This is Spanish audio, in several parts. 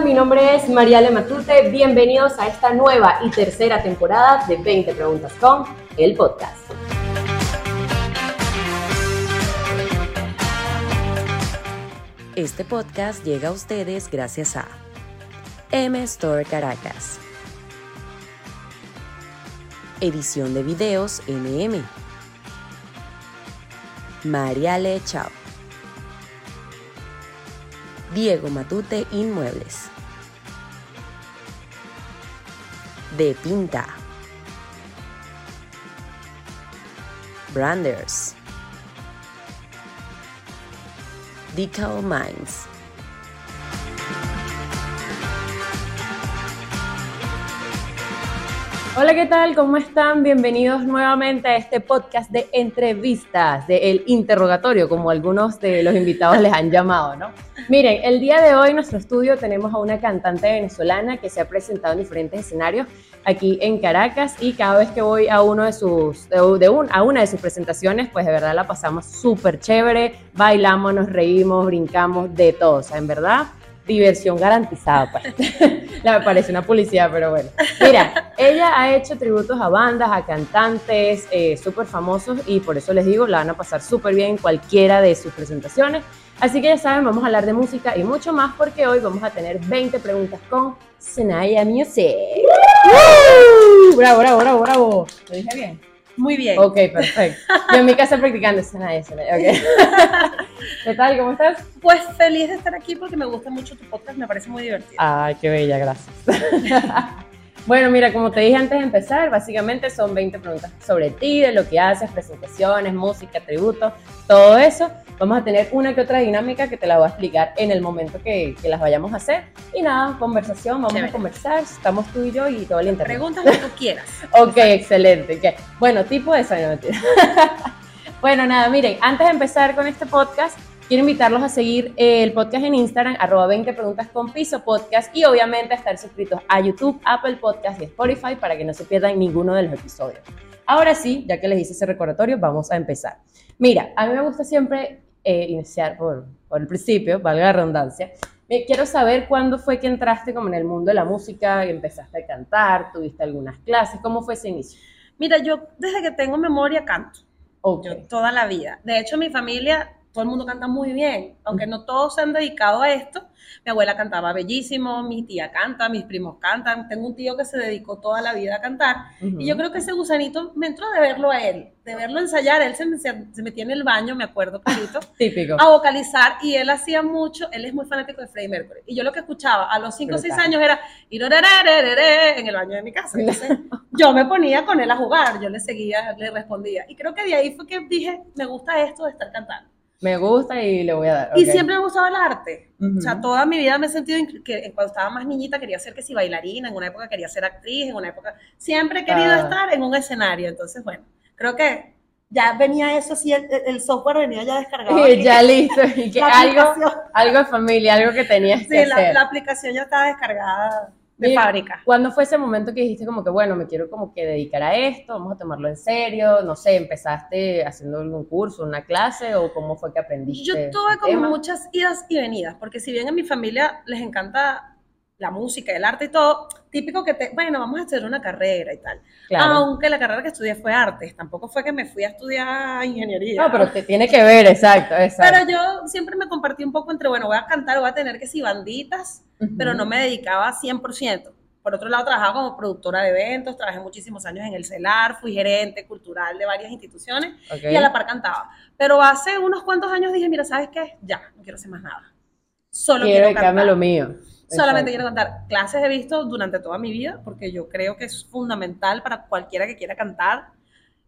Mi nombre es Mariale Matute. Bienvenidos a esta nueva y tercera temporada de 20 Preguntas con el podcast. Este podcast llega a ustedes gracias a M Store Caracas. Edición de videos MM. Mariale Chao. Diego Matute Inmuebles. De Pinta. Branders. Decal Minds. Hola, ¿qué tal? ¿Cómo están? Bienvenidos nuevamente a este podcast de entrevistas, de El Interrogatorio, como algunos de los invitados les han llamado, ¿no? Miren, el día de hoy en nuestro estudio tenemos a una cantante venezolana que se ha presentado en diferentes escenarios aquí en Caracas y cada vez que voy a uno de sus de, un, a una de sus presentaciones, pues de verdad la pasamos súper chévere, bailamos, nos reímos, brincamos, de todo, o sea, en verdad diversión garantizada, pues. me parece una publicidad, pero bueno. Mira, ella ha hecho tributos a bandas, a cantantes eh, súper famosos y por eso les digo, la van a pasar súper bien en cualquiera de sus presentaciones. Así que ya saben, vamos a hablar de música y mucho más porque hoy vamos a tener 20 preguntas con Senaya Music. Bravo, bravo, bravo, bravo. ¿Lo dije bien? Muy bien. Ok, perfecto. Yo en mi casa practicando Senaya. Ok. ¿Qué tal? ¿Cómo estás? Pues feliz de estar aquí porque me gusta mucho tu podcast, me parece muy divertido. Ay, qué bella, gracias. Bueno, mira, como te dije antes de empezar, básicamente son 20 preguntas sobre ti, de lo que haces, presentaciones, música, tributos, todo eso. Vamos a tener una que otra dinámica que te la voy a explicar en el momento que, que las vayamos a hacer. Y nada, conversación, vamos a conversar, estamos tú y yo y todo el internet. Preguntas lo que tú quieras. ok, excelente. Okay. Bueno, tipo de esa, no bueno, nada, miren, antes de empezar con este podcast, Quiero invitarlos a seguir el podcast en Instagram, arroba 20 preguntas con piso podcast y obviamente a estar suscritos a YouTube, Apple Podcast y Spotify para que no se pierdan ninguno de los episodios. Ahora sí, ya que les hice ese recordatorio, vamos a empezar. Mira, a mí me gusta siempre eh, iniciar por, por el principio, valga la redundancia. Quiero saber cuándo fue que entraste como en el mundo de la música, empezaste a cantar, tuviste algunas clases, ¿cómo fue ese inicio? Mira, yo desde que tengo memoria canto. Okay. Yo toda la vida. De hecho, mi familia todo el mundo canta muy bien, aunque no todos se han dedicado a esto. Mi abuela cantaba bellísimo, mi tía canta, mis primos cantan. Tengo un tío que se dedicó toda la vida a cantar. Y yo creo que ese gusanito me entró de verlo a él, de verlo ensayar. Él se, se metía en el baño, me acuerdo, Típico. a vocalizar. Y él hacía mucho, él es muy fanático de Freddie Mercury. Y yo lo que escuchaba a los 5 o 6 años era en el baño de mi casa. Entonces, yo me ponía con él a jugar, yo le seguía, le respondía. Y creo que de ahí fue que dije, me gusta esto de estar cantando me gusta y le voy a dar. Y siempre me ha gustado el arte. O sea, toda mi vida me he sentido que cuando estaba más niñita quería ser que si bailarina, en una época quería ser actriz, en una época siempre he querido ah. estar en un escenario. Entonces, bueno, creo que ya venía eso así, el, software venía ya descargado. Sí, ya listo. Y que algo, algo de familia, algo que tenías que la, hacer. la aplicación ya estaba descargada de fábrica. ¿Cuándo fue ese momento que dijiste como que, bueno, me quiero como que dedicar a esto, vamos a tomarlo en serio? No sé, ¿empezaste haciendo algún curso, una clase o cómo fue que aprendiste? Yo tuve como muchas idas y venidas, porque si bien en mi familia les encanta la música, el arte y todo, típico que te, bueno, vamos a hacer una carrera y tal. Aunque la carrera que estudié fue artes, tampoco fue que me fui a estudiar ingeniería. No, pero te tiene que ver, exacto, exacto. Pero yo siempre me compartí un poco entre, bueno, voy a cantar, voy a tener que si banditas, pero no me dedicaba 100%. Por otro lado, trabajaba como productora de eventos, trabajé muchísimos años en el CELAR, fui gerente cultural de varias instituciones y a la par cantaba. Pero hace unos cuantos años dije, mira, ¿sabes qué? Ya, no quiero hacer más nada. Solo quiero, quiero cantar. lo mío. Solamente quiero cantar. Clases he visto durante toda mi vida porque yo creo que es fundamental para cualquiera que quiera cantar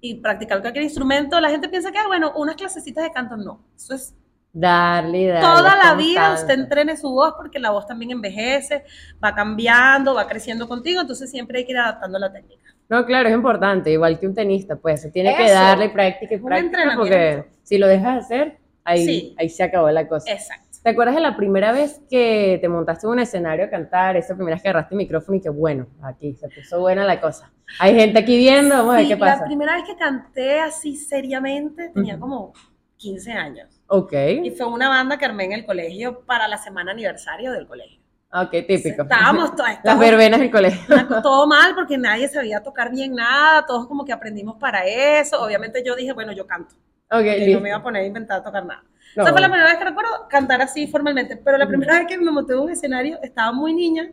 y practicar cualquier instrumento. La gente piensa que, ah, bueno, unas clasecitas de canto no. Eso es Darle, darle. Toda la vida usted entrene su voz porque la voz también envejece, va cambiando, va creciendo contigo, entonces siempre hay que ir adaptando la técnica. No, claro, es importante, igual que un tenista, pues se tiene que darle práctica y práctica porque si lo dejas de hacer, ahí, ahí se acabó la cosa. Exacto. ¿Te acuerdas de la primera vez que te montaste en un escenario a cantar? Esa primera vez que agarraste el micrófono y que bueno, aquí se puso buena la cosa. Hay gente aquí viendo, vamos a ver qué pasa. La primera vez que canté así seriamente tenía como 15 años. Ok. Y fue una banda que armé en el colegio para la semana aniversario del colegio. Ok, típico. Estábamos todas. Las verbenas del colegio. Todo mal porque nadie sabía tocar bien nada, todos como que aprendimos para eso. Obviamente yo dije, bueno, yo canto. Ok, no me iba a poner a inventar tocar nada. Esa fue la primera vez que recuerdo cantar así formalmente, pero la primera vez que me monté en un escenario estaba muy niña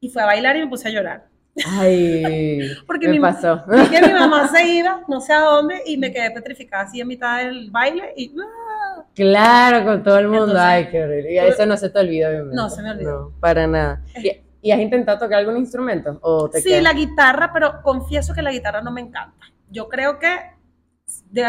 y fue a bailar y me puse a llorar. Ay, porque me mi, pasó. Porque mi mamá se iba, no sé a dónde, y me quedé petrificada así en mitad del baile y... ¡ah! Claro, con todo el mundo. Ay, qué horrible. Y eso no se te olvidó, obviamente. No, se me olvidó. No, para nada. ¿Y, has intentado tocar algún instrumento? ¿O te sí, la guitarra, pero confieso que la guitarra no me encanta. Yo creo que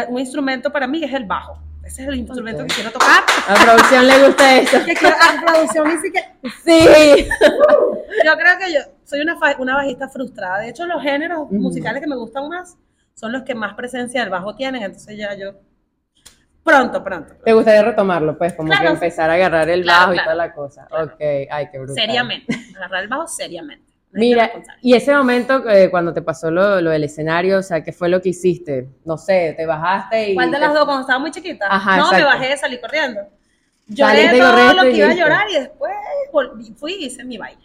un instrumento para mí es el bajo. Ese es el instrumento que quiero tocar. A producción le gusta eso. Que a producción dice que... Sí. Yo creo que yo soy una, una bajista frustrada. De hecho, los géneros musicales que me gustan más son los que más presencia del bajo tienen. Entonces ya yo... Pronto, pronto. ¿Te gustaría retomarlo? Pues como que empezar a agarrar el bajo y toda la cosa. Ok, ay, qué brutal. Seriamente, agarrar el bajo seriamente. Mira, y ese momento eh, cuando te pasó lo, lo, del escenario, o sea, ¿qué fue lo que hiciste? No sé, te bajaste y... ¿Cuál de las dos? Cuando estaba muy chiquita. Ajá, no, me bajé, salí corriendo. Lloré todo lo que iba a llorar y después fui y hice mi baile.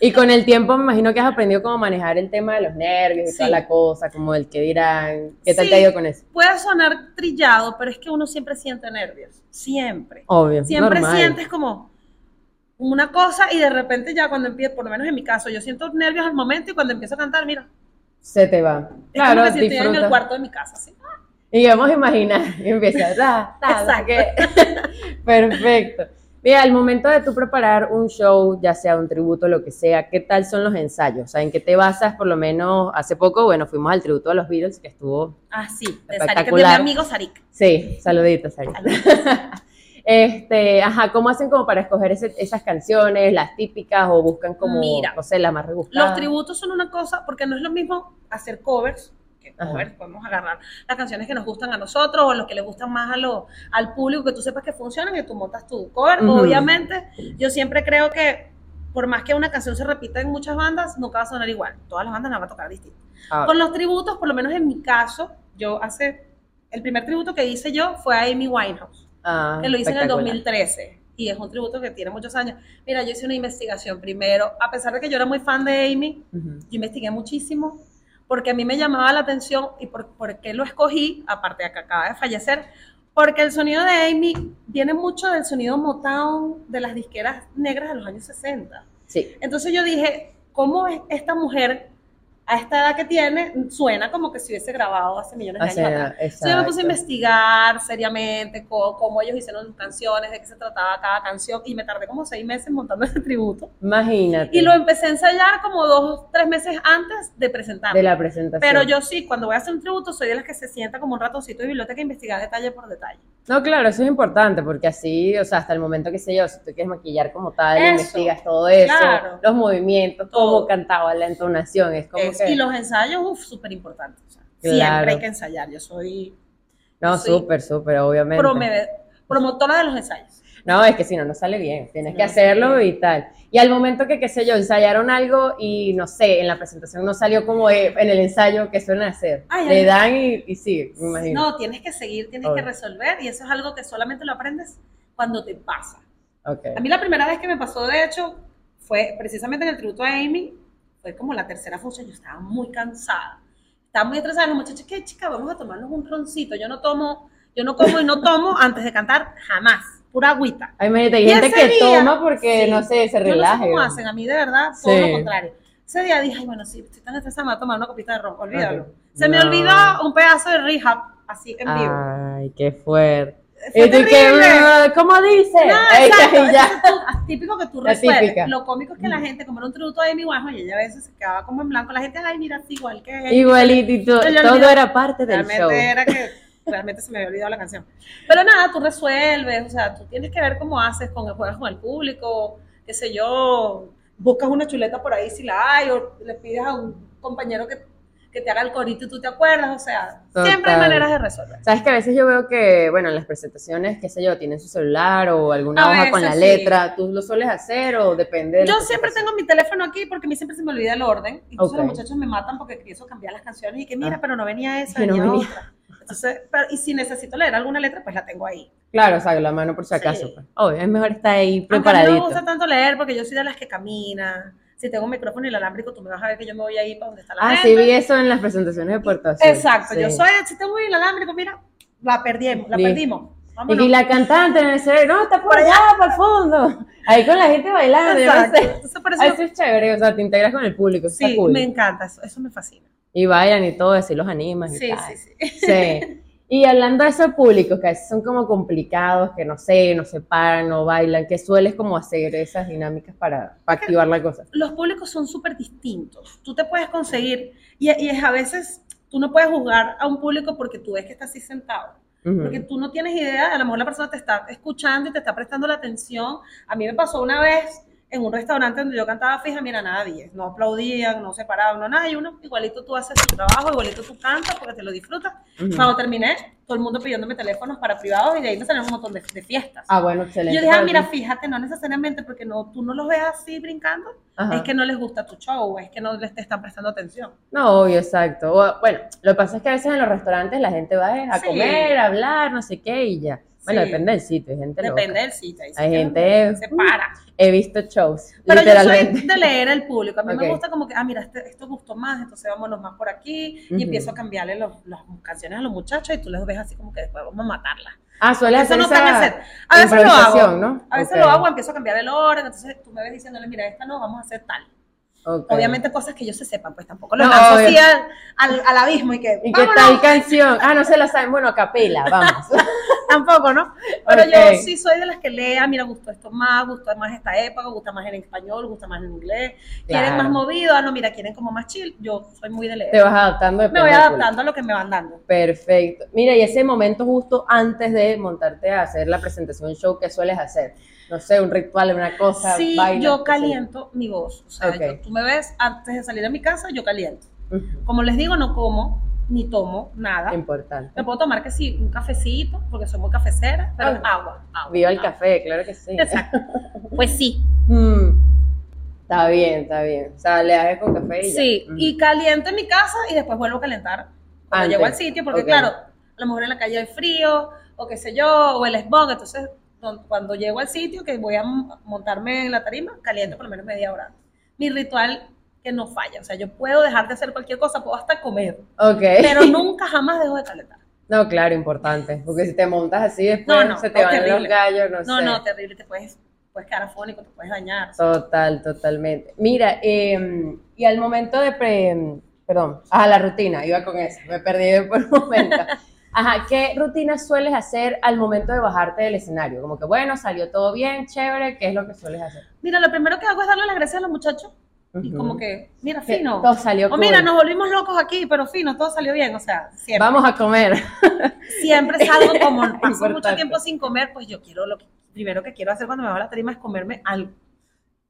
Y con el tiempo me imagino que has aprendido cómo manejar el tema de los nervios y toda la cosa, como el que dirán, ¿qué tal te ha ido con eso? Puede sonar trillado, pero es que uno siempre siente nervios, siempre. Obvio, Siempre sientes como una cosa y de repente ya cuando empiezo, por lo menos en mi caso, yo siento nervios al momento y cuando empiezo a cantar, mira. Se te va. Es claro, como que si estoy en el cuarto de mi casa, ¿sí? Y vamos a imaginar, y empieza, ta, ta, Perfecto. Mira, al momento de tú preparar un show, ya sea un tributo, lo que sea, ¿qué tal son los ensayos? O sea, ¿en qué te basas? Por lo menos hace poco, bueno, fuimos al tributo de los Beatles, que estuvo Ah, sí, de Sarik, de mi amigo Sarik. Sí, saluditos, Sarik. Este, ajá, ¿cómo hacen como para escoger esas canciones, las típicas, o buscan como, no sé, la más rebuscada? Los tributos son una cosa, porque no es lo mismo hacer covers, que covers, podemos agarrar las canciones que nos gustan a nosotros, o los que les gustan más a lo, al público, que tú sepas que funcionan y tú montas tu cover. Obviamente, yo siempre creo que por más que una canción se repita en muchas bandas, nunca va a sonar igual. Todas las bandas la van a tocar distinto. Ah. Con los tributos, por lo menos en mi caso, yo hace, el primer tributo que hice yo fue a Amy Winehouse. Ah, que lo hice en el 2013 y es un tributo que tiene muchos años. Mira, yo hice una investigación primero, a pesar de que yo era muy fan de Amy, yo investigué muchísimo porque a mí me llamaba la atención y por, por, qué lo escogí, aparte de que acaba de fallecer, porque el sonido de Amy viene mucho del sonido Motown de las disqueras negras de los años 60. Sí. Entonces yo dije, ¿cómo es esta mujer a esta edad que tiene, suena como que si hubiese grabado hace millones de años atrás. Entonces yo me puse a investigar seriamente cómo, ellos hicieron sus canciones, de qué se trataba cada canción, y me tardé como seis meses montando ese tributo. Imagínate. Y lo empecé a ensayar como dos, tres meses antes de presentarlo. De la presentación. Pero yo sí, cuando voy a hacer un tributo, soy de las que se sienta como un ratoncito de biblioteca a investigar detalle por detalle. No, claro, eso es importante, porque así, o sea, hasta el momento que sé yo, si tú quieres maquillar como tal, investigas todo eso, los movimientos, cómo cantaba, la entonación, es como y los ensayos, uff, súper importantes. Siempre hay que ensayar. Yo soy. No, súper, súper, obviamente. promotora de los ensayos. No, es que si no, no sale bien. Tienes que hacerlo y tal. Y al momento que, qué sé yo, ensayaron algo y no sé, en la presentación no salió como en el ensayo que suelen hacer. Le dan y, y sí, me imagino. No, tienes que seguir, tienes que resolver y eso es algo que solamente lo aprendes cuando te pasa. Okay. A mí la primera vez que me pasó, de hecho, fue precisamente en el tributo a Amy, fue como la tercera función, yo estaba muy cansada. Estaba muy estresada, los muchachos, ¿qué chica? Vamos a tomarnos un roncito. Yo no tomo, yo no como y no tomo antes de cantar, jamás. Pura agüita. Ay, hay gente que toma porque, no sé, se relaja. No sé cómo hacen, a mí de verdad, todo lo contrario. Ese día dije, ay, bueno, sí, estoy tan estresada, me voy a tomar una copita de ron, olvídalo. Se me olvidó un pedazo de rehab, así en vivo. Ay, qué fuerte. Fue terrible. ¿Cómo dice? No, típico que tú resuelves. Lo cómico es que la gente, como era un tributo de mi guajo, y ella a veces se quedaba como en blanco, la gente, ay, mira, así igual que Igualito, todo era parte del realmente show. era que realmente se me había olvidado la canción. Pero nada, tú resuelves, o sea, tú tienes que ver cómo haces con el juego con el público, qué sé yo, buscas una chuleta por ahí si la hay, o le pides a un compañero que que te haga el corito y tú te acuerdas, o sea, siempre hay maneras de resolver. Sabes que a veces yo veo que, bueno, en las presentaciones, qué sé yo, tienen su celular o alguna hoja con la letra, ¿tú lo sueles hacer o depende de Yo siempre tengo mi teléfono aquí porque a mí siempre se me olvida el orden, y entonces los muchachos me matan porque eso cambiar las canciones y que mira, ah. pero no venía esa, venía otra. Entonces, y si necesito leer alguna letra, pues la tengo ahí. Claro, o sea, la mano por si acaso. Pues. Oh, es mejor estar ahí preparadito. no me gusta tanto leer porque yo soy de las que camina. Si tengo un micrófono y el alámbrico, tú me vas a ver que yo me voy ahí para donde está la gente. Ah, sí, vi eso en las presentaciones de Puerto Azul. Exacto, yo soy, si tengo el alámbrico, mira, la perdimos, la perdimos. Y la cantante en el cerebro, no, está por allá, para el fondo. Ahí con la gente bailando. Exacto. Eso, es chévere, o sea, te integras con el público. Sí, me encanta, eso, eso me fascina. Y bailan y todo, así los animas sí, y tal. Sí, sí, sí. Y hablando de esos públicos que a veces son como complicados, que no sé, no se paran, no bailan, que sueles como hacer esas dinámicas para, activar la cosa. Los públicos son súper distintos. Tú te puedes conseguir, y, y es a veces, tú no puedes juzgar a un público porque tú ves que está así sentado porque tú no tienes idea, a lo mejor la persona te está escuchando y te está prestando la atención. A mí me pasó una vez en un restaurante donde yo cantaba fija, mira, nadie, no aplaudían, no se paraban, no nada, y uno, igualito tú haces tu trabajo, igualito tú cantas porque te lo disfrutas. Cuando terminé, todo el mundo pidiéndome teléfonos para privados y de ahí me salieron un montón de, fiestas. Ah, bueno, excelente. yo dije, ah, mira, fíjate, no necesariamente porque no, tú no los ves así brincando, es que no les gusta tu show, es que no les te están prestando atención. No, obvio, exacto. bueno, lo que pasa es que a veces en los restaurantes la gente va a comer, a hablar, no sé qué, y ya. Bueno, depende del sitio, hay gente Depende del sitio. Hay, gente... Se para. He visto shows. Pero yo soy de leer el público. A mí me gusta como que, ah, mira, este, esto gustó más, entonces vámonos más por aquí. Y empiezo a cambiarle las canciones a los muchachos y tú les ves así como que después vamos a matarla. Ah, suele hacer no esa hacer. A veces lo hago. ¿no? A veces lo hago, empiezo a cambiar el orden. Entonces tú me ves diciéndole, mira, esta no, vamos a hacer tal. Obviamente cosas que ellos se sepan, pues tampoco lo no, así al, al, abismo y que... Y que tal canción, ah, no se la saben, bueno, a capela, vamos. tampoco, ¿no? Pero yo sí soy de las que lea, mira, gustó esto más, gustó más esta época, gusta más en español, gusta más en inglés, quieren más movido, ah, no, mira, quieren como más chill, yo soy muy de leer. Te vas adaptando. me voy adaptando a lo que me van dando. Perfecto. Mira, y ese momento justo antes de montarte a hacer la presentación show, ¿qué sueles hacer? No sé, un ritual, una cosa. Sí, yo caliento mi voz. O sea, tú me ves antes de salir de mi casa, yo caliento. Como les digo, no como ni tomo nada. Importante. Me puedo tomar que sí, un cafecito, porque soy muy cafecera, pero agua, agua. Viva el café, claro que sí. Exacto. Pues sí. Mm. Está bien, está bien. O sea, le haces con café y Sí, y caliento en mi casa y después vuelvo a calentar cuando llego al sitio, porque claro, a lo mejor en la calle hay frío, o qué sé yo, o el smog, entonces cuando llego al sitio, que voy a montarme en la tarima, caliente por lo menos media hora. Mi ritual que no falla, o sea, yo puedo dejar de hacer cualquier cosa, puedo hasta comer, okay. pero nunca jamás dejo de calentar. No, claro, importante, porque si te montas así después no, se te van los gallos, no, no sé. No, terrible, te puedes, puedes quedar afónico, te puedes dañar. Total, totalmente. Mira, em, y al momento de pre, perdón, a la rutina, iba con eso, me perdí por un momento. Ajá, ¿qué rutinas sueles hacer al momento de bajarte del escenario? Como que, bueno, salió todo bien, chévere, ¿qué es lo que sueles hacer? Mira, lo primero que hago es darle las gracias a los muchachos. Y como que, mira, fino. Todo salió O mira, nos volvimos locos aquí, pero fino, todo salió bien, o sea, siempre. Vamos a comer. Siempre salgo como, paso mucho tiempo sin comer, pues yo quiero, lo que, primero que quiero hacer cuando me bajo la tarima es comerme algo.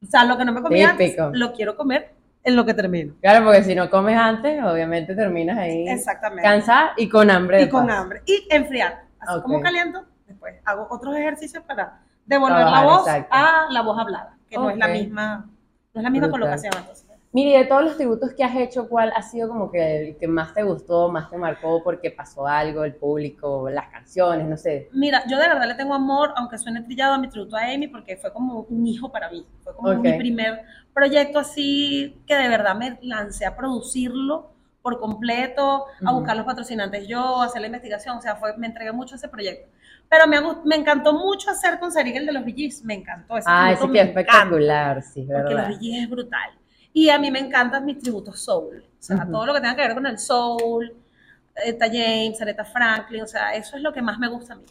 O sea, lo que no me comía antes, lo quiero comer en lo que termino. Claro, porque si no comes antes, obviamente terminas ahí Exactamente. cansada y con hambre. Y con hambre. Y enfriar. Así como caliento, después hago otros ejercicios para devolver la voz a la voz hablada, que no es la misma, no es la misma colocación. Entonces. Mire, de todos los tributos que has hecho, ¿cuál ha sido como que el que más te gustó, más te marcó porque pasó algo, el público, las canciones, no sé? Mira, yo de verdad le tengo amor, aunque suene trillado a mi tributo a Amy, porque fue como un hijo para mí. Fue como mi primer proyecto así que de verdad me lancé a producirlo por completo, a buscar los patrocinantes yo, a hacer la investigación, o sea, fue, me entregué mucho a ese proyecto. Pero me, me encantó mucho hacer con Sarig el de los VGs, me encantó. Ese ah, ese que es espectacular, sí, verdad. Porque los VGs es brutal. Y a mí me encantan mis tributos soul. O sea, todo lo que tenga que ver con el soul, Eta James, Aretha Franklin, o sea, eso es lo que más me gusta a mí.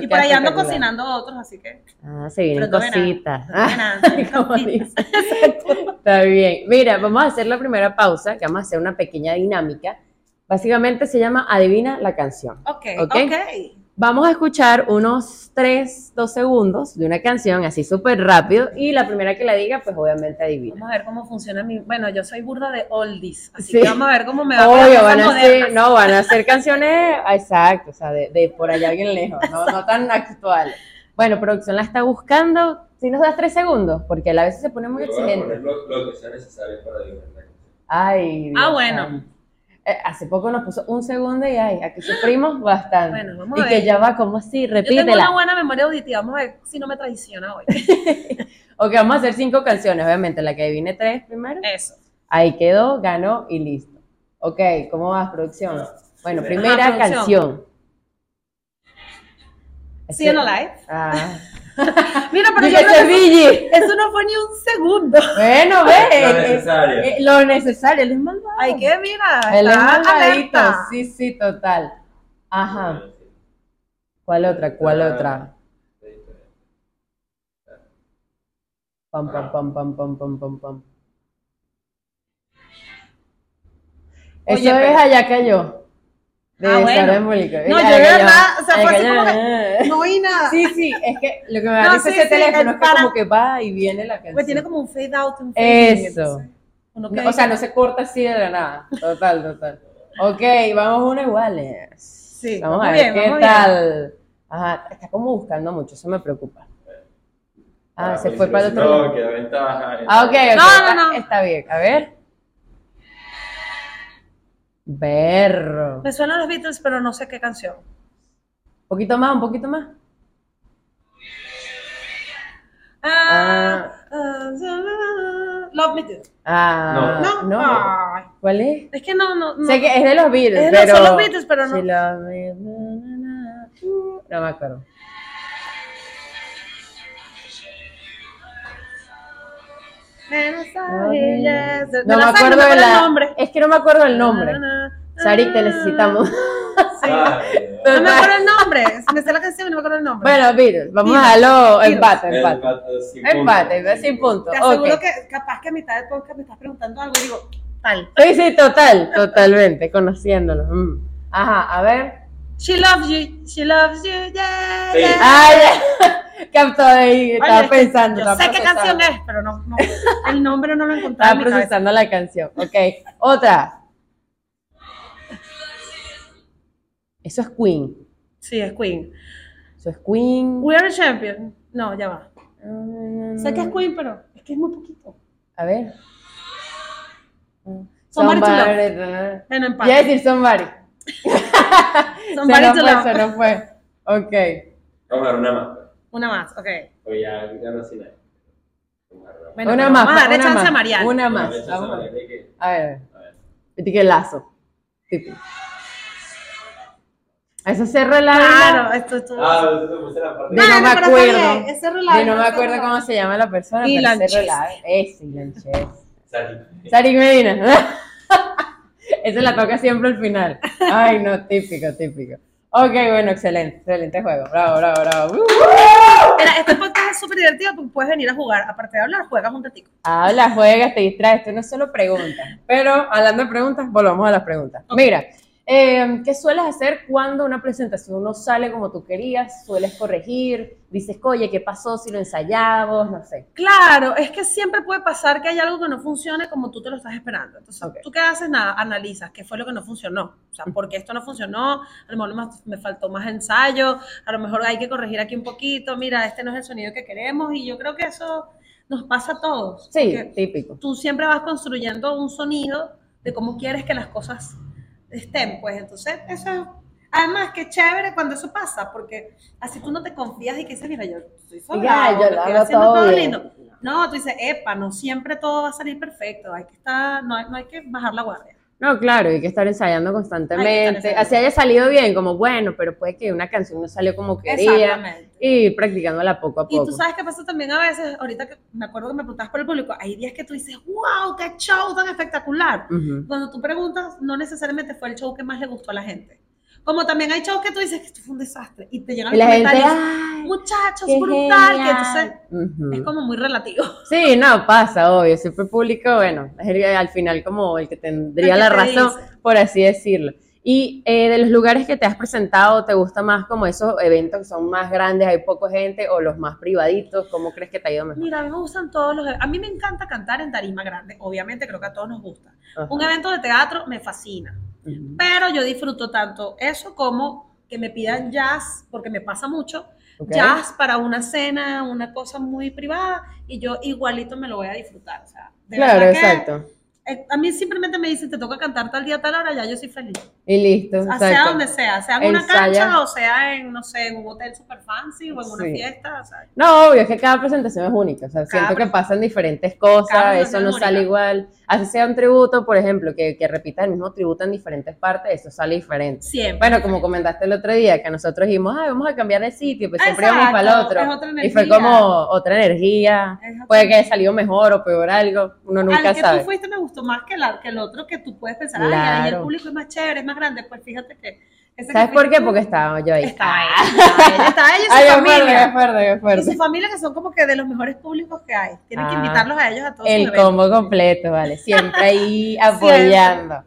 y por ahí ando cocinando otros, así que. Ah, se vienen cositas. Está bien. Mira, vamos a hacer la primera pausa, que vamos a hacer una pequeña dinámica. Básicamente se llama Adivina la canción. Ok, ok. okay. Vamos a escuchar unos 3, 2 segundos de una canción así súper rápido y la primera que la diga, pues obviamente adivina. Vamos a ver cómo funciona mi... Bueno, yo soy burda de oldies, así que vamos a ver cómo me va Obvio, van a ser, No, van a ser canciones, exacto, o sea, de, de por allá bien lejos, no, no tan actuales. Bueno, producción la está buscando. Si nos das 3 segundos, porque a la vez se pone muy excelente. Lo, lo, que sea necesario para adivinar Ay, Ah, bueno. Eh, hace poco nos puso un segundo y ay, aquí sufrimos bastante. Bueno, vamos a ver. Y que ya va como así, repítela. Yo tengo una buena memoria auditiva, vamos a ver si no me traiciona hoy. ok, vamos a hacer cinco canciones, obviamente, la que adivine tres primero. Eso. Ahí quedó, ganó y listo. Ok, ¿cómo vas, producción? Bueno, primera canción. ¿Sí o no live? Ah. Mira, pero yo creo que eso, no fue ni un segundo. Bueno, ve. Lo necesario. Eh, lo necesario, él es malvado. Hay que, mira, él es malvadito. Sí, sí, total. Ajá. ¿Cuál otra? ¿Cuál ah. otra? Pam, pam, pam, pam, pam, pam, pam, pam. Eso es allá que yo. Ah, bueno. No, yo de verdad, o sea, fue así como que no oí nada. Sí, sí, es que lo que me da no, ese teléfono es que como que va y viene la canción. Pues tiene como un fade out, un fade Eso. o sea, no se corta así de la nada. Total, total. Ok, vamos una iguales. Sí, vamos, a ver qué tal. Ajá, está como buscando mucho, eso me preocupa. Ah, se fue para el otro lado. No, queda ventaja. Ah, ok, ok. No, no, no. Está bien, a ver. Berro. Me suenan los Beatles, pero no sé qué canción. Un poquito más, un poquito más. Ah, ah, Love Me Too. Ah, no. no. ¿Cuál es? Es que no, no, Sé que es de los Beatles, es de pero... los Beatles, pero no. No me acuerdo. No, me acuerdo el nombre. Es que no me acuerdo el nombre. Sarik, te necesitamos. no me acuerdo el nombre. Me sé la canción y no me acuerdo el nombre. Bueno, Beatles, vamos a darlo empate, empate. Empate, sin punto. Te aseguro que capaz que a mitad del podcast me estás preguntando algo y digo, tal. Sí, sí, total, totalmente, conociéndolo. Mm. Ajá, a ver. She loves you, she loves you, yeah. yeah. Ah, ya. Captó ahí, estaba pensando. Yo sé qué canción es, pero no, no, el nombre no lo encontré. Estaba procesando la canción. Ok, otra. Eso es Queen. Sí, es Queen. Eso es Queen. We are champion. No, ya va. Mm. sé que es Queen, pero es que es muy poquito. A ver. Somebody, somebody to love. Empate. Ya decir somebody. somebody se to fue. Se no fue. Ok. Vamos a dar una más. Una más, ok. O ya, ya no sé nada. Bueno, una más. Vamos a darle chance a Mariana. Una más. Vamos a ver. A ver. A ver. Lazo. Tipo. Eso es Cerro Claro, esto es todo. Ah, puse la parte. No, me acuerdo. Es Cerro no me acuerdo cómo se llama la persona. Ilan pero Cerro Es Ilan Sari. Sari Medina. Esa la toca siempre al final. Ay, no, típico, típico. Ok, bueno, excelente, excelente juego. Bravo, bravo, bravo. Mira, este podcast es súper divertido porque puedes venir a jugar. Aparte de hablar, juegas un ratito. Habla, juegas, te distraes. Esto no es solo preguntas. Pero hablando de preguntas, volvamos a las preguntas. Mira, eh, ¿Qué sueles hacer cuando una presentación no sale como tú querías? ¿Sueles corregir? Dices, oye, ¿qué pasó si lo ensayamos? No sé. Claro, es que siempre puede pasar que hay algo que no funcione como tú te lo estás esperando. Entonces, ¿tú qué haces? Nada, analizas qué fue lo que no funcionó. O sea, ¿por qué esto no funcionó? A lo mejor me faltó más ensayo, a lo mejor hay que corregir aquí un poquito. Mira, este no es el sonido que queremos y yo creo que eso nos pasa a todos. Sí, típico. Tú siempre vas construyendo un sonido de cómo quieres que las cosas estén, pues entonces eso Además, qué chévere cuando eso pasa, porque así tú no te confías y que dices, mira, yo estoy sola, yo estoy haciendo todo, lindo. No, tú dices, epa, no siempre todo va a salir perfecto, hay que estar, no hay, no hay que bajar la guardia. No, claro, hay que estar ensayando constantemente. Así haya salido bien, como bueno, pero puede que una canción no salió como quería. Y practicándola poco a poco. Y tú sabes qué pasa también a veces, ahorita que me acuerdo que me preguntabas por el público, hay días que tú dices, wow, qué show tan espectacular. Cuando tú preguntas, no necesariamente fue el show que más le gustó a la gente. Como también hay shows que tú dices que esto fue un desastre y te llegan los comentarios, muchachos, brutal, que entonces es como muy relativo. Sí, no, pasa, obvio. Siempre el público, bueno, es al final como el que tendría la razón, por así decirlo. Y eh, de los lugares que te has presentado, ¿te gusta más como esos eventos que son más grandes, hay poca gente, o los más privaditos? ¿Cómo crees que te ha ido mejor? Mira, a mí me gustan todos los... A mí me encanta cantar en tarima grande, obviamente creo que a todos nos gusta. Un evento de teatro me fascina, pero yo disfruto tanto eso como que me pidan jazz, porque me pasa mucho, jazz para una cena, una cosa muy privada, y yo igualito me lo voy a disfrutar. O sea, claro, exacto eh, a mí simplemente me dicen, te toca cantar tal día, tal hora, ya yo soy feliz. Y listo. O sea, exacto. donde sea, sea en una Ensaya. cancha o sea en, no sé, en un hotel super fancy o en una Sí. fiesta. O sea, No, obvio, es que cada presentación es única. O sea, siento que pasan diferentes cosas, Cada eso no sale única. igual. Así sea un tributo, por ejemplo, que, que repita el mismo tributo en diferentes partes, eso sale diferente. siempre. Bueno, como comentaste el otro día, que nosotros dijimos, ay, vamos a cambiar de sitio, pues siempre íbamos Exacto, para el otro. es otra y fue como otra energía. Puede que haya salido mejor o peor algo, uno nunca Al que sabe. tú fuiste me gustó más que, la, que el otro que tú puedes pensar, ay, ahí el Claro. público es más chévere, es más grande. Pues fíjate que. ese que ¿Sabes por qué? Porque estaba yo ahí. Estaba ella, estaba ella, estaba ella y su Ay, qué fuerte, qué familia. fuerte, Y su familia que son como que de los mejores públicos que hay. Tienen que Ah, invitarlos a ellos a todos El combo completo, vale. Siempre ahí apoyando.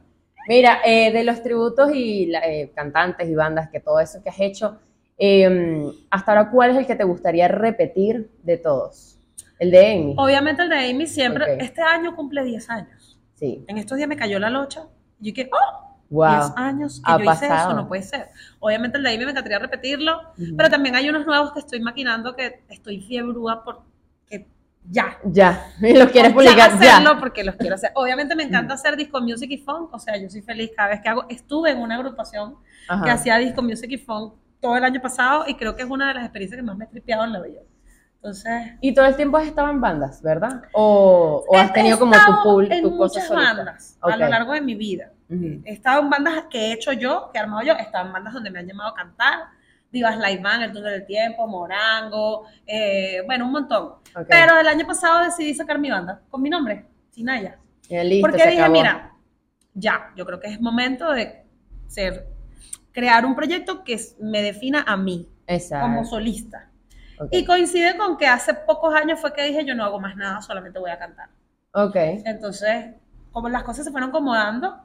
Mira, eh, de los tributos y eh, cantantes y bandas, que todo eso que has hecho, eh, hasta ahora, ¿cuál es el que te gustaría repetir de todos? El de Amy. Obviamente el de Amy siempre, Ok. este año cumple 10 años. Sí. En estos días me cayó la locha. Y yo que, oh, 10 Wow. años que Ha yo hice pasado. eso, no puede ser. Obviamente el de Amy me encantaría repetirlo, Ujú. pero también hay unos nuevos que estoy maquinando que estoy fiebrúa porque ya. Ya. Y los quieres Ya publicar ya. hacerlo porque los quiero hacer. Obviamente me encanta hacer disco music y funk, o sea, yo soy feliz cada vez que hago. Estuve en una agrupación que Ajá. hacía disco music y funk todo el año pasado y creo que es una de las experiencias que más me he tripeado en la vida. Entonces, Y todo el tiempo has estado en bandas, ¿verdad? O, o has tenido como tu pool, en tu cosa muchas solita. bandas a lo largo de mi vida. Ujú. He estado en bandas que he hecho yo, que he armado yo, he estado en bandas donde me han llamado a cantar, Divas Band, El Túnel del Tiempo, Morango, eh, bueno, un montón. Ok. Pero el año pasado decidí sacar mi banda con mi nombre, Sinaya. Ya, listo, Porque dije, acabó. mira, ya, yo creo que es momento de ser, crear un proyecto que me defina a mí Exacto. como solista. Ok. Y coincide con que hace pocos años fue que dije, yo no hago más nada, solamente voy a cantar. Ok. Entonces, como las cosas se fueron acomodando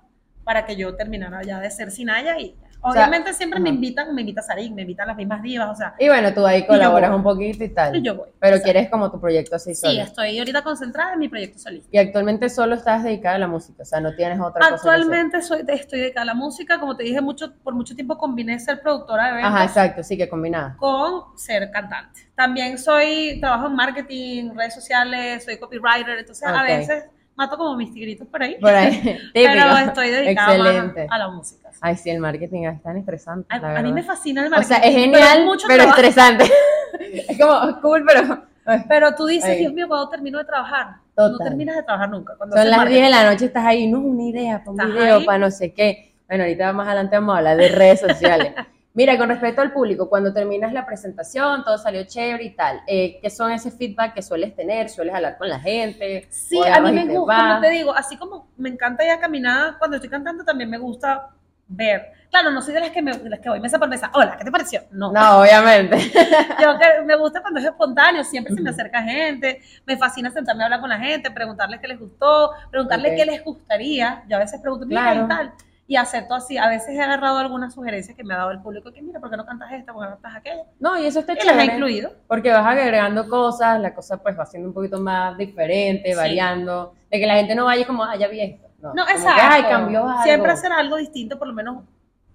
para que yo terminara ya de ser Sinaya y O sea, obviamente siempre me ajá. invitan, me invita Sarín, me invitan las mismas divas, o sea, Y bueno, tú ahí colaboras un poquito y tal. y yo voy. Pero O sea, quieres como tu proyecto así Sí, solo. estoy ahorita concentrada en mi proyecto solista. Y actualmente solo estás dedicada a la música, o sea, no tienes otra cosa. que hacer. Actualmente soy, estoy dedicada a la música, como te dije, mucho, por mucho tiempo combiné ser productora de eventos Ajá, exacto, sí que combinada. con ser cantante. También soy, trabajo en marketing, redes sociales, soy copywriter, entonces a veces mato como mis tigritos por ahí, Por ahí, típico. pero estoy dedicada Excelente. a, a la música. Ay, sí, el marketing es tan estresante. A, mí me fascina el O marketing. sea, es genial, pero es mucho estresante. es como cool, pero. Pero tú dices, Ay. Dios mío, ¿cuándo termino de trabajar? No terminas de trabajar nunca. Cuando Son las marketing. 10 de la noche, estás ahí, no, una idea para un video, ahí. para no sé qué. Bueno, ahorita más adelante vamos a hablar de redes sociales. Mira, con respecto al público, cuando terminas la presentación, todo salió chévere y tal, eh, ¿qué son ese feedback que sueles tener? ¿Sueles hablar con la gente? Sí, ¿O a mí me gusta, como te digo, así como me encanta ya caminar cuando estoy cantando, también me gusta ver. Claro, no soy de las que, me, de las que voy mesa por mesa. Hola, ¿qué te pareció? No. No, obviamente. Yo que me gusta cuando es espontáneo, siempre se me acerca gente, me fascina sentarme a hablar con la gente, preguntarles qué les gustó, preguntarles qué les gustaría. Yo a veces pregunto, mira, Claro. y tal. Y acepto así. A veces he agarrado algunas sugerencias que me ha dado el público, que mira, ¿por qué no cantas esta? ¿Por qué no cantas aquella? No, y eso está Y las he incluido. Porque vas agregando cosas, la cosa pues va siendo un poquito más diferente, Sí. variando, de que la gente no vaya como, ah, ya vi esto. No, No, que, exacto. ay, cambió algo. Siempre hacer algo distinto, por lo menos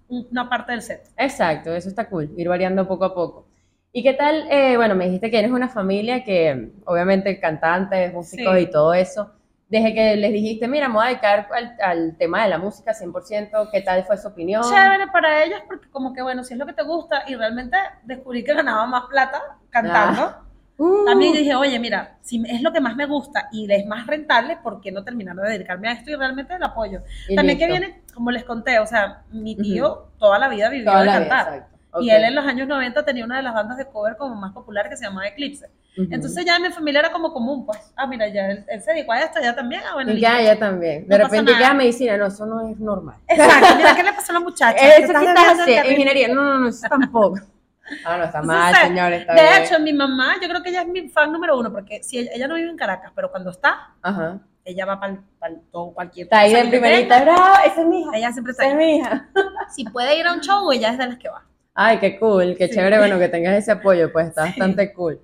una parte del set. Exacto, eso está cool, ir variando poco a poco. ¿Y qué tal? eh, bueno, me dijiste que eres una familia que, obviamente, cantantes, músicos Sí. y todo eso. Desde que les dijiste, mira, me voy a dedicar al, al tema de la música 100%, ¿qué tal fue su opinión? Chévere para ellos porque como que bueno, si es lo que te gusta y realmente descubrí que ganaba más plata cantando. Uh, También dije, oye, mira, si es lo que más me gusta y es más rentable, ¿por qué no terminar de dedicarme a esto? Y realmente lo apoyo. y También que listo. viene, como les conté, o sea, mi tío toda la vida vivió Toda de la vida, cantar. exacto. Y él en los años 90 tenía una de las bandas de cover como más populares que se llamaba Eclipse. Ujú. Entonces ya en mi familia era como común, pues, ah, mira, ya él, él se dedicó a esto, ya también, ah, bueno, Y ya, ya también. De No repente ya medicina, no, eso no es normal. Exacto, mira, ¿qué le pasó a la muchacha? Eso que estás haciendo, ingeniería, no, no, no, eso tampoco. Ah, no, está mal, Entonces, señores, está De bien. hecho, mi mamá, yo creo que ella es mi fan número uno, porque si ella, ella no vive en Caracas, pero cuando está, Ajá. ella va para todo, cualquier Está ahí de primerita, bravo, esa es mi hija, Ella siempre está esa es ahí. mi hija. Si puede ir a un show, ella es de las que va. Ay, qué cool, qué Sí. chévere, bueno, que tengas ese apoyo, pues está Sí. bastante cool.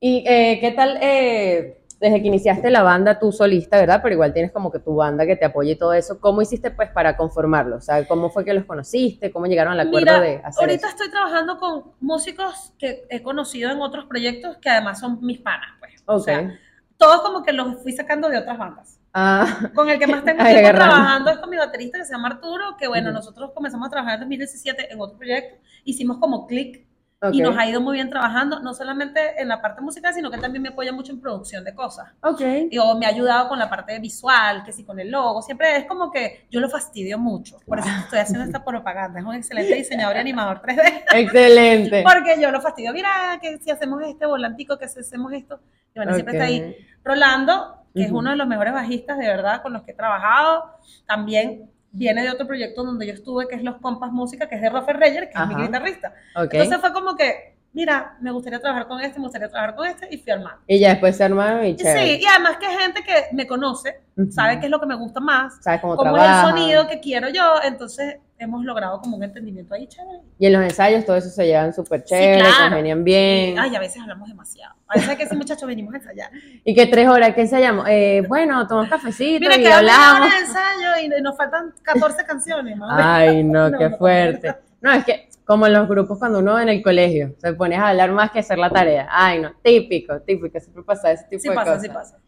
¿Y eh, qué tal eh, desde que iniciaste la banda tú solista, verdad? Pero igual tienes como que tu banda que te apoye y todo eso. ¿Cómo hiciste pues para conformarlo? O sea, ¿cómo fue que los conociste? ¿Cómo llegaron al acuerdo Mira, de hacer ahorita eso? estoy trabajando con músicos que he conocido en otros proyectos que además son mis panas, pues. O Ok, sea, todos como que los fui sacando de otras bandas. Ah, Con el que más tengo tiempo trabajando es con mi baterista que se llama Arturo, que bueno, Ujú. nosotros comenzamos a trabajar en 2017 en otro proyecto, hicimos como click ok. y nos ha ido muy bien trabajando, no solamente en la parte musical, sino que él también me apoya mucho en producción de cosas. Ok. Y, o me ha ayudado con la parte visual, que sí, con el logo, siempre es como que yo lo fastidio mucho, por eso estoy haciendo esta propaganda, es un excelente diseñador y animador 3D. Excelente. Porque yo lo fastidio, mira, que si hacemos este volantico, que si hacemos esto. Y bueno, siempre está ahí. Rolando, que es Ujú. uno de los mejores bajistas de verdad con los que he trabajado, también viene de otro proyecto donde yo estuve, que es Los Compas Música, que es de Rofer Reyer, que es mi guitarrista. Entonces fue como que, mira, me gustaría trabajar con este, me gustaría trabajar con este, y fui armando. y ya después se armaron y chévere. sí, y además que gente que me conoce, sabe qué es lo que me gusta más, ¿Sabes cómo, cómo es el sonido que quiero yo, entonces hemos logrado como un entendimiento ahí chévere. Y en los ensayos todo eso se llevan súper chévere, claro. congenian bien. Ay, a veces hablamos demasiado. A veces que decir, muchachos, venimos a ensayar. ¿Y qué tres horas? ¿Qué ensayamos? Eh, bueno, tomamos cafecito Mira, y una hablamos. de ensayo y nos faltan 14 canciones. Ay, no, No, qué fuerte. No, es que como en los grupos cuando uno en el colegio se pones a hablar más que hacer la tarea. Ay, no, típico, típico, siempre pasa ese tipo Sí de pasa, cosas. sí pasa.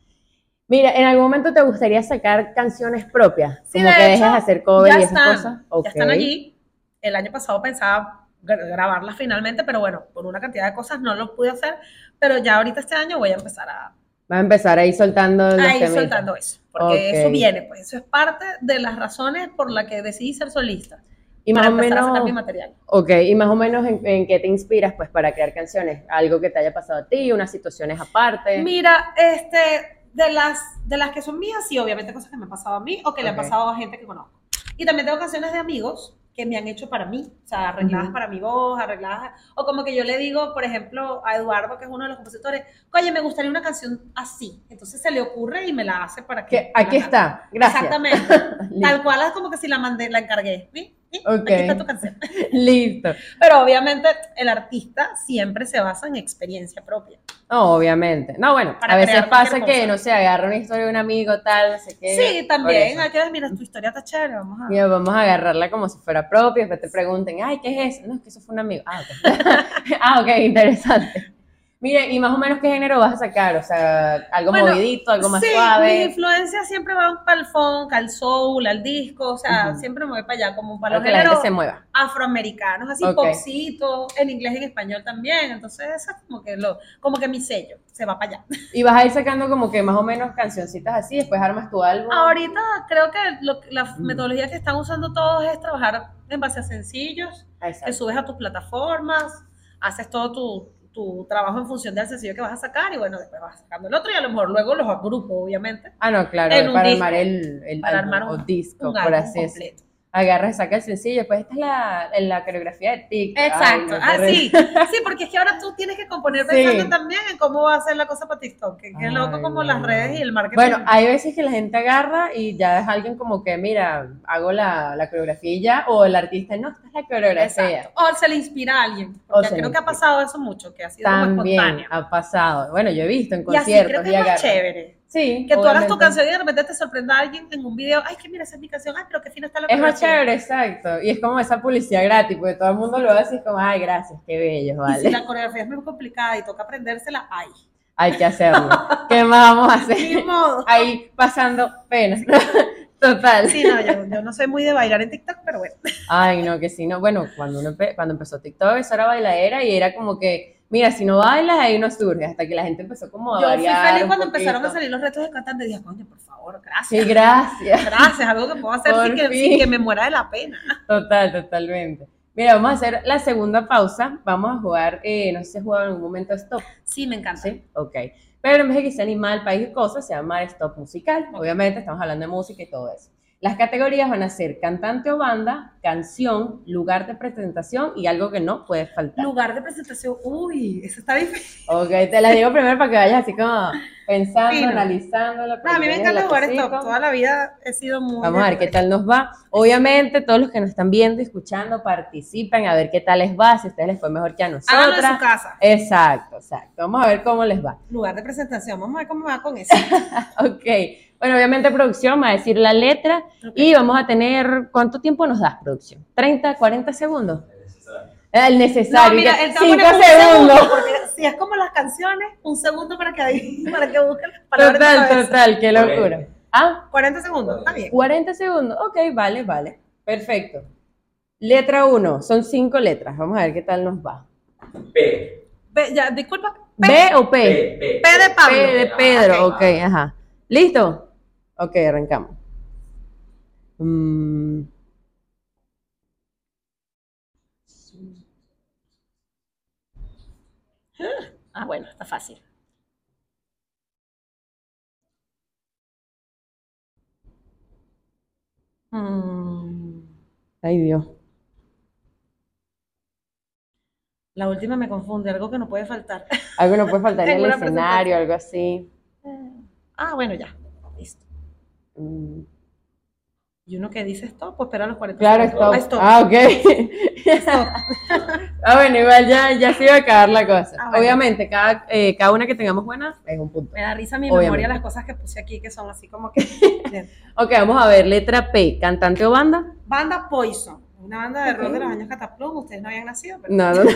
Mira, ¿en algún momento te gustaría sacar canciones propias? Sí, como de que hecho, dejes de hacer cover ya y esas están, cosas. Ya están allí. El año pasado pensaba gra- grabarlas finalmente, pero bueno, por una cantidad de cosas no lo pude hacer. Pero ya ahorita este año voy a empezar a, Vas a empezar ahí soltando los a ir temitas. soltando eso. Porque Ok. eso viene, pues eso es parte de las razones por las que decidí ser solista. Y más para o empezar a sacar mi menos, material. ok, y más o menos en, en qué te inspiras pues para crear canciones, algo que te haya pasado a ti, unas situaciones aparte. Mira, este, de las, de las que son mías, sí, obviamente cosas que me han pasado a mí o que le han pasado a gente que conozco. Y también tengo canciones de amigos que me han hecho para mí, o sea, arregladas Ujú. para mi voz, arregladas, o como que yo le digo, por ejemplo, a Eduardo, que es uno de los compositores, oye, me gustaría una canción así. Entonces se le ocurre y me la hace para que... Que aquí está, gracias. Exactamente. Tal cual es como que si la mandé, la encargué. ¿sí? Ok. Aquí está tu canción. Listo. Pero obviamente el artista siempre se basa en experiencia propia. No, obviamente. No, bueno, Para a veces pasa que, no sé, agarra una historia de un amigo, tal, no sé qué. Sí, también. Hay que ver, mira, tu historia está chévere, vamos a... Mira, vamos a agarrarla como si fuera propia, después te pregunten, ay, ¿qué es eso? No, es que eso fue un amigo. Ah, ok. ah, ok, interesante. Mire, ¿y más o menos qué género vas a sacar? O sea, algo Bueno, movidito, algo más sí, mis suave. influencias siempre van para el funk, al soul, al disco, o sea, Ujú. siempre me voy para allá, como para los que la gente géneros se mueva. afroamericanos, así Ok. popcito, en inglés y en español también, entonces eso es como que, lo, como que mi sello, se va para allá. Y vas a ir sacando como que más o menos cancioncitas así, después armas tu álbum. Ahorita creo que lo- la Ujú. metodología que están usando todos es trabajar en base a sencillos, que Exacto. subes a tus plataformas, haces todo tu, tu trabajo en función del sencillo que vas a sacar y bueno, después vas sacando el otro y a lo mejor luego los agrupo, obviamente, Ah, no, claro, para disco. armar el, el para álbum armar o un, disco, un por así decirlo. Agarras, saca el sencillo, después esta es la, la coreografía de TikTok. Exacto, Ay, no, ah, sí, sí, porque es que ahora tú tienes que componer Sí. pensando también en cómo va a ser la cosa para TikTok, que, Ay, loco como las redes y el marketing. Bueno, hay veces que la gente agarra y ya es alguien como que, mira, hago la, la coreografía y ya, o el artista, no, esta es la coreografía. Exacto. O se le inspira a alguien, porque creo que ha pasado eso mucho, que ha sido como También espontáneo. ha pasado. Bueno, yo he visto en Y así conciertos creo que y es más chévere. Sí, Que tú hagas tu obviamente. canción y de repente te sorprenda a alguien en un video, ay, que mira, esa es mi canción, ay, pero qué fina está la Es más coreografía". chévere, exacto. Y es como esa publicidad gratis, porque todo el mundo lo hace y es como, ay, gracias, qué bello, Y si vale. la coreografía es muy complicada y toca aprendérsela, ay. Hay que hacerlo. ¿Qué más vamos a hacer? modo. Ahí pasando penas. Total. Sí, no, yo, yo no soy muy de bailar en TikTok, pero bueno. Ay, no, que sí, no. Bueno, cuando, uno empe- cuando empezó TikTok, eso era bailadera y era como que, mira, si no bailas, ahí no surge. Hasta que la gente empezó como a Yo fui variar feliz un cuando empezaron a salir los retos de cantante. Dije, coño, por favor, Sí, gracias. gracias. Gracias, algo que puedo hacer que, sin que me muera de la pena. Total, totalmente. Mira, vamos a hacer la segunda pausa. Vamos a jugar, eh, no sé si has jugado en algún momento Stop. Sí, me encanta. ¿Sí? Ok. Pero en vez de que sea animal, país y cosas, se llama Stop Musical. Obviamente, estamos hablando de música y todo eso. Las categorías van a ser cantante o banda, canción, lugar de presentación y algo que no puede faltar. Lugar de presentación, uy, eso está difícil. Ok, te la digo primero para que vayas así como pensando, Fino. analizándolo. No, a mí me tienes encanta el jugar lapicito. esto. Toda la vida he sido muy. Vamos a ver qué tal nos va. Obviamente, todos los que nos están viendo escuchando, participen a ver qué tal les va, si a ustedes les fue mejor que a Háganlo en su casa. Exacto, exacto. Vamos a ver cómo les va. Lugar de presentación. Vamos a ver cómo va con eso. Ok. Bueno, obviamente producción va a decir la letra y vamos a tener, ¿cuánto tiempo nos das producción? ¿30, 40 segundos? El No, necesario. cinco pone un segundos. segundo, porque si es como las canciones, un segundo para que, para que busquen las palabras. Total, total, qué locura. Ah, 40 segundos, está bien. 40 segundos. Ok, vale, vale. Perfecto. Letra 1, son cinco letras. Vamos a ver qué tal nos va. P. Ve, ya, disculpa. P. ¿B o P? P. P. P de Pablo. P de Pedro, Ok. ok, ajá. ¿Listo? Ok, arrancamos. Mm, Ah, bueno, está fácil. Mm, ay, Dios. la última me confunde, algo que no puede faltar. Algo no puede faltar en el escenario, algo así. Ah, bueno, ya. Mm, Y uno que dice stop, pues espera los 40 Claro, stop. Ah, Ah, ok. ah, bueno, igual ya, ya se iba a acabar la cosa. Ah, bueno. Obviamente, cada, eh, cada una que tengamos buena es un punto. Me da risa mi Obviamente. memoria las cosas que puse aquí que son así como que. Ok, vamos a ver, letra P, cantante o banda. Banda Poison, una banda de rock de los años Cataplum. Ustedes no habían nacido, pero. No, no.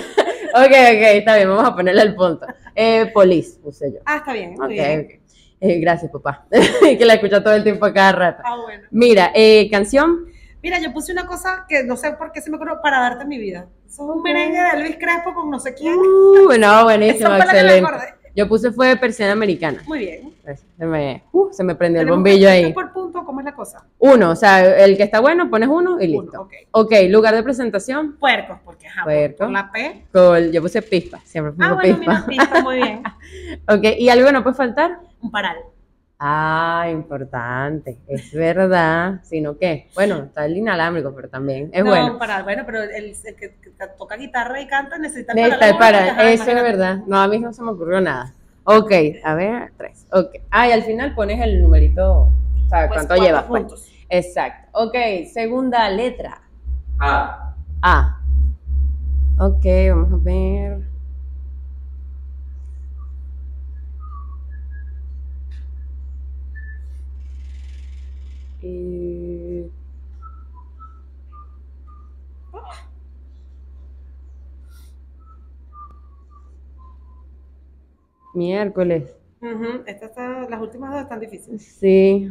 Ok, ok, está bien, vamos a ponerle el punto. Eh, Police, puse yo. Ah, está bien, muy Ok, bien. ok. Eh, gracias, papá. que la escucha todo el tiempo a cada rato. Ah, bueno. Mira, eh, canción. Mira, yo puse una cosa que no sé por qué se me ocurrió para darte mi vida. Eso es un merengue de Elvis Crespo con no sé quién. Uh, no, buenísimo, excelente. Yo puse fue persiana americana. Muy bien. Se me, uh, se me prendió el bombillo ahí. por punto, ¿cómo es la cosa? Uno, o sea, el que está bueno, pones uno y listo. Uno, ok. ok, lugar de presentación. Puercos, porque ajá, Puerco. por la P. Col, yo puse pispa, siempre pongo Ah, bueno, pispa. mira, pista, muy bien. ok, ¿y algo que no puede faltar? Un paral. Ah, importante, es verdad. Sino que, bueno, está el inalámbrico, pero también es no, bueno. paral. Bueno, pero el, el que, que toca guitarra y canta necesita el Necesita el paral. eso es verdad. No, a mí no se me ocurrió nada. Ok, a ver, tres. Ok. Ah, y al final pones el numerito, o sea, Pues cuánto llevas. pues. puntos. Exacto. Ok, segunda letra. A. A. Ok, vamos a ver. Eh, Miércoles. Esta está, las últimas dos están difíciles. Sí.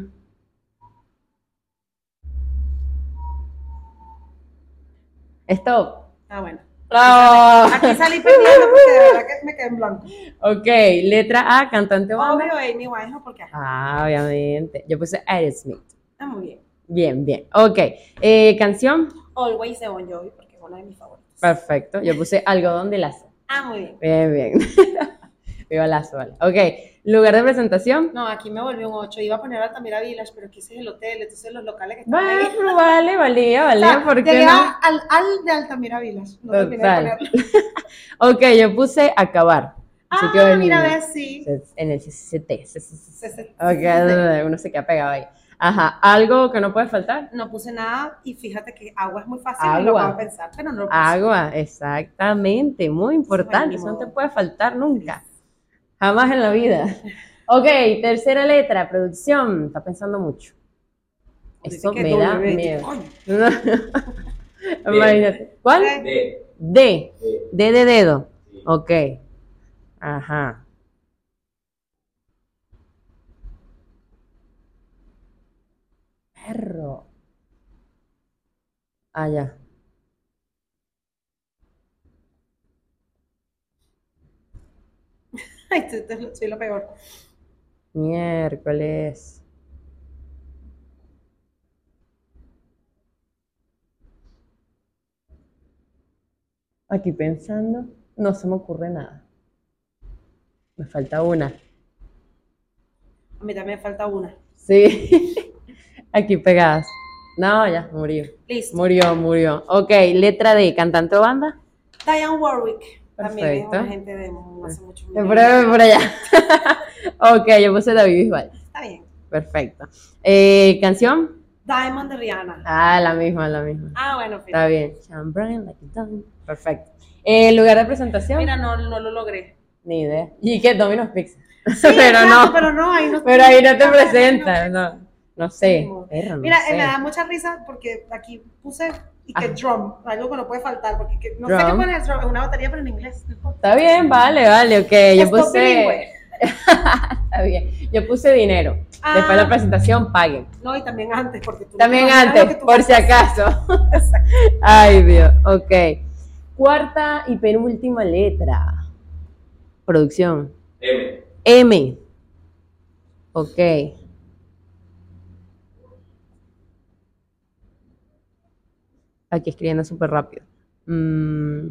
Stop. Ah, bueno. Ah. Aquí salí perdiendo porque de verdad que me quedé en blanco. Ok, letra A, cantante o banda. Obvio, Amy Winehouse, porque. Ah, obviamente. Yo puse Aerosmith. Ah, muy bien. Bien, bien. Ok. Eh, canción. Always de Bon Jovi, porque es una de mis favoritas. Perfecto. Yo puse algodón de lazo. Ah, muy bien. Bien, bien. Viva lazo, vale. Ok. Lugar de presentación. No, aquí me volvió un 8. Iba a poner Altamira Village, pero es el hotel, entonces los locales que están Bueno, ahí. vale, valía, O valía. sea, ¿Por qué llegué no? al, al de Altamira Village. No terminé de ponerlo. Ok, yo puse acabar. Ah, mira, ves, sí. En el CCT. Ok, uno se queda pegado ahí. Ajá. Algo que no puede faltar. No puse nada y fíjate que agua es muy fácil y Agua. lo puedo pensar, pero no lo puse. Agua, exactamente, muy importante, eso no te puede faltar nunca, jamás en la vida. Ok, tercera letra, producción, está pensando mucho. Eso me da miedo. Imagínate. ¿Cuál? D. D. D, de dedo, ok. Ajá. Perro. Ah, ya. Ay, soy lo peor. Miércoles. Aquí pensando, no se me ocurre nada. Me falta una. A mí también me falta una. Sí. Aquí pegadas. No, ya, murió. Listo. Murió, murió. Ok, letra D, cantante o banda. Diane Warwick. También es Perfecto. una gente de hace mucho Eh, Por, por allá. ok, yo puse David Bisbal. Está bien. Perfecto. Eh, ¿Canción? Diamond de Rihanna. Ah, la misma, la misma. Ah, bueno, fíjate. Está bien. Bright like diamond. Perfecto. Eh, ¿Lugar de presentación? Mira, no, no lo logré. Ni idea. ¿Y qué? Domino's Pizza. Sí, pero no. Pero no, ahí no. Pero ahí no te presentas. no. No, no sé. No. Perro, no Mira, eh, sé. me da mucha risa porque aquí puse y que Ajá. drum, algo que no puede faltar, porque que- no sé qué pone el drum, es una batería, pero en inglés. no. Está bien, vale, vale, ok. Yo Stop puse. Está bien. Yo puse dinero. Después de Ah. la presentación, paguen. No, y también antes, porque tú no También lo antes, tú por si acaso. Ay, Dios. Ok. Cuarta y penúltima letra. Producción. M. M. Ok. Aquí escribiendo súper rápido. Mm,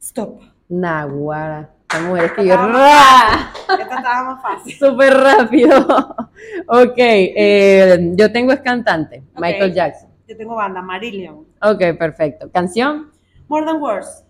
Stop. Naguara. Esta mujer escribió Esta estaba más fácil. súper rápido. ok. eh, yo tengo es cantante. Michael Jackson. Yo tengo banda, Marillion. Ok, perfecto. Canción. More Than Words.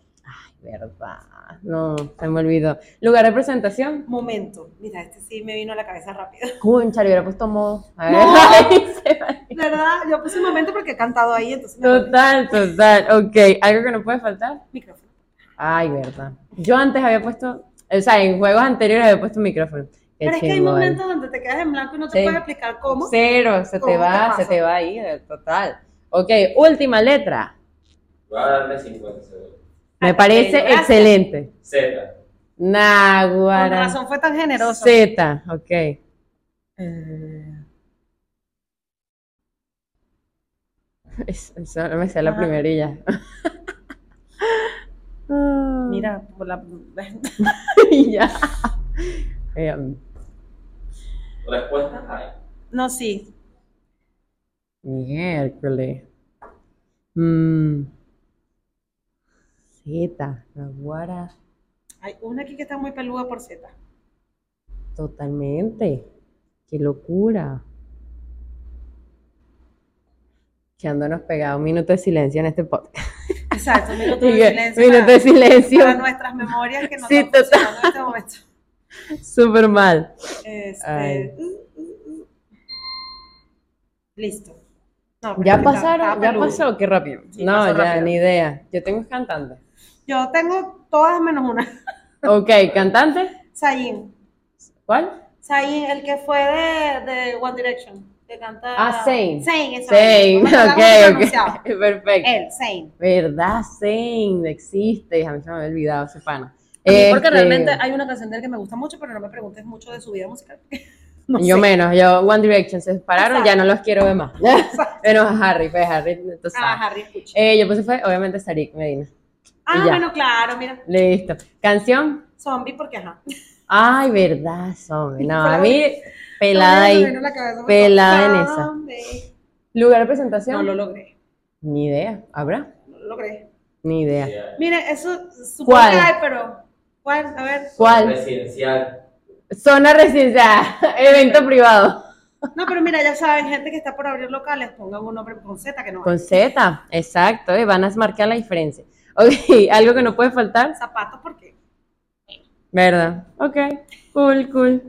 Verdad. No, se me olvidó. Lugar de presentación. Momento. Mira, este sí me vino a la cabeza rápido. Concha, le hubiera puesto modo. A ver, No. ahí se va. ¿Verdad? Yo puse un momento porque he cantado ahí, entonces. Total, total. Ok, algo que no puede faltar. Micrófono. Ay, verdad. Yo antes había puesto, o sea, en juegos anteriores había puesto micrófono. Qué Pero es que hay momentos donde te quedas en blanco y no te Sí. puedes explicar cómo. Cero, se te ¿Cómo te va, pasa? se te va ahí, eh, total. Ok, última letra. Voy a darle 50 segundos. Me parece gracias. excelente. Z. Con Naguara. razón fue tan generoso. Z, ok. Es- Solo me sé la Ajá. primerilla. Ah. Mira, por la... ya. Eh, Respuesta hay. No, sí. Miércoles. Mm. Z, Naguara. Hay una aquí que está muy peluda por Z. Totalmente. Qué locura. Quedándonos pegados. Un minuto de silencio en este podcast. Exacto, un minuto de silencio. minuto de silencio. para nuestras memorias que no Sí, están total. en este momento. Súper mal. Este, uh, uh, uh. Listo. No, ¿Ya pasaron? ¿Ya pasó? Qué rápido. Sí, no, ya, rápido. ni idea. Yo tengo cantante. Yo tengo todas menos una. Ok, cantante. Zayn. ¿Cuál? Zayn, el que fue de, de One Direction. Que canta. Ah, Zayn. Zayn. Zayn, ok, ok. Perfecto. Él, Zayn. ¿Verdad? Zayn existe. A mí se me había olvidado ese pana. Porque Este, realmente hay una canción de él que me gusta mucho, pero no me preguntes mucho de su vida musical. No yo sé. menos, yo One Direction se separaron, Exacto. ya no los quiero ver más. Menos a Harry, pues Harry, sabes. Ah, Harry, escucha. Eh, yo puse fue, obviamente, Sarik Medina. Ah, bueno, claro, mira. Listo. Canción. Zombie, porque ajá. Ay, verdad, zombie. No, a mí, pelada ahí. pelada en esa. Lugar de presentación. No lo logré. Ni idea. ¿Habrá? No lo logré. Ni idea. Hay. Mire, eso supongo ¿Cuál? que hay, pero. ¿Cuál? A ver. ¿Cuál? Residencial. Zona residencial. Evento privado. No, pero mira, ya saben, gente que está por abrir locales, pongan un nombre con Z que no Con. Z. Exacto. eh, Van a marcar la diferencia. Ok, algo que no puede faltar. Zapatos, porque. ¿Verdad? Ok, cool, cool.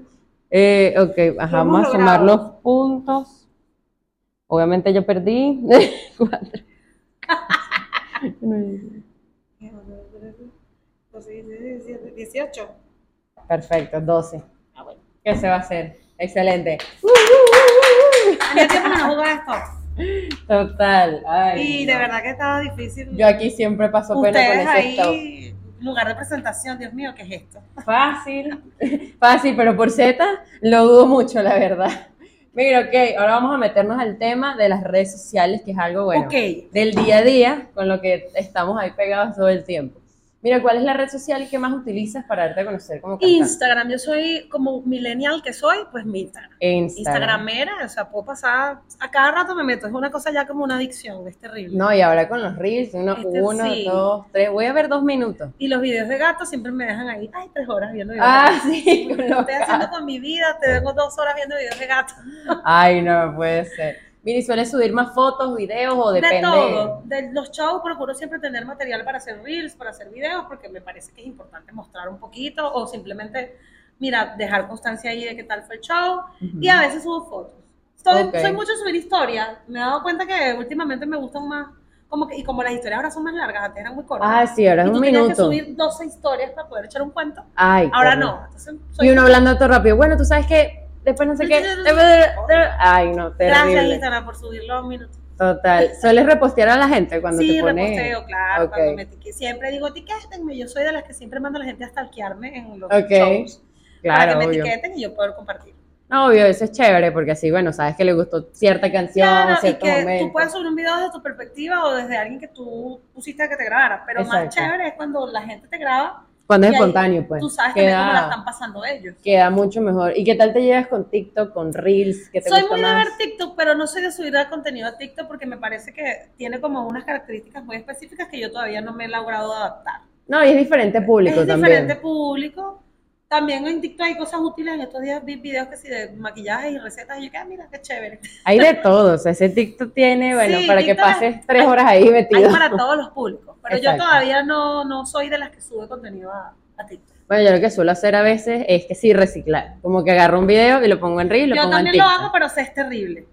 Eh, ok, ajá, vamos a sumar logrado. los puntos. Obviamente yo perdí. Cuatro. 18. Perfecto, 12. Ah, bueno. ¿Qué se va a hacer? Excelente. Tenía tiempo no esto. Total. Ay, Y de no. verdad que estaba difícil. Yo aquí siempre paso pena con ese stop. ahí, lugar de presentación, Dios mío, ¿qué es esto? Fácil, fácil, pero por Z lo dudo mucho, la verdad. Mira, ok, ahora vamos a meternos al tema de las redes sociales, que es algo bueno. Ok. Del día a día, con lo que estamos ahí pegados todo el tiempo. Mira, ¿cuál es la red social que más utilizas para darte a conocer como cantante? Instagram, yo soy como millennial que soy, pues mi Instagram. Instagram. Instagramera, o sea, puedo pasar, a cada rato me meto, es una cosa ya como una adicción, es terrible. No, y ahora con los reels, uno, Este uno sí. dos, tres, voy a ver dos minutos. Y los videos de gatos siempre me dejan ahí, ay, tres horas viendo videos Ah, de sí, con ¿Qué los estoy haciendo con mi vida? Te vengo dos horas viendo videos de gatos. Ay, no puede ser. ¿Y sueles subir más fotos, videos o depende? De todo. De los shows procuro siempre tener material para hacer reels, para hacer videos, porque me parece que es importante mostrar un poquito o simplemente, mira, dejar constancia ahí de qué tal fue el show. Ujú. Y a veces subo fotos. Soy, Ok. soy mucho subir historias. Me he dado cuenta que últimamente me gustan más, como que, y como las historias ahora son más largas, antes eran muy cortas. Ah, sí, ahora es y tú un tenías que minuto. subir 12 historias para poder echar un cuento. Ay, Ahora no. Entonces, soy Y uno hablando todo rápido. Bueno, tú sabes que después no sé qué. Ay, no, Gracias, terrible. Instagram, por subirlo a un minuto. Total. ¿Sueles repostear a la gente cuando sí, te pones? reposteo, claro. Ok. Cuando me etiqué- siempre digo, etiquétenme. Yo soy de las que siempre mando a la gente a stalkearme en los Ok, shows. para Claro, que me obvio. etiqueten y yo poder compartir. No, obvio, eso es chévere porque así, bueno, sabes que le gustó cierta canción, Claro, y cierto que momento. tú puedes subir un video desde tu perspectiva o desde alguien que tú pusiste que te grabara. Pero más Exacto. chévere es cuando la gente te graba, Cuando es espontáneo, pues. tú sabes también cómo la queda, están pasando ellos. queda mucho mejor. ¿Y qué tal te llevas con TikTok, con Reels? ¿Qué te Soy gusta muy de más? ver TikTok, pero no soy de subir contenido a TikTok porque me parece que tiene como unas características muy específicas que yo todavía no me he logrado adaptar. No, y es diferente público es también. diferente público. También en TikTok hay cosas útiles. En estos días vi videos que sí de maquillaje y recetas y yo que, ah, mira, qué chévere. Hay de todo, o sea, ese TikTok tiene, bueno, Sí, para que pases es- tres hay- horas ahí Hay metido. para todos los públicos. Pero yo todavía no, no soy de las que sube contenido a, a TikTok. Bueno, yo lo que suelo hacer a veces es que sí reciclar, como que agarro un video y lo pongo en Reel y lo Yo pongo en también lo hago, pero sé, es terrible.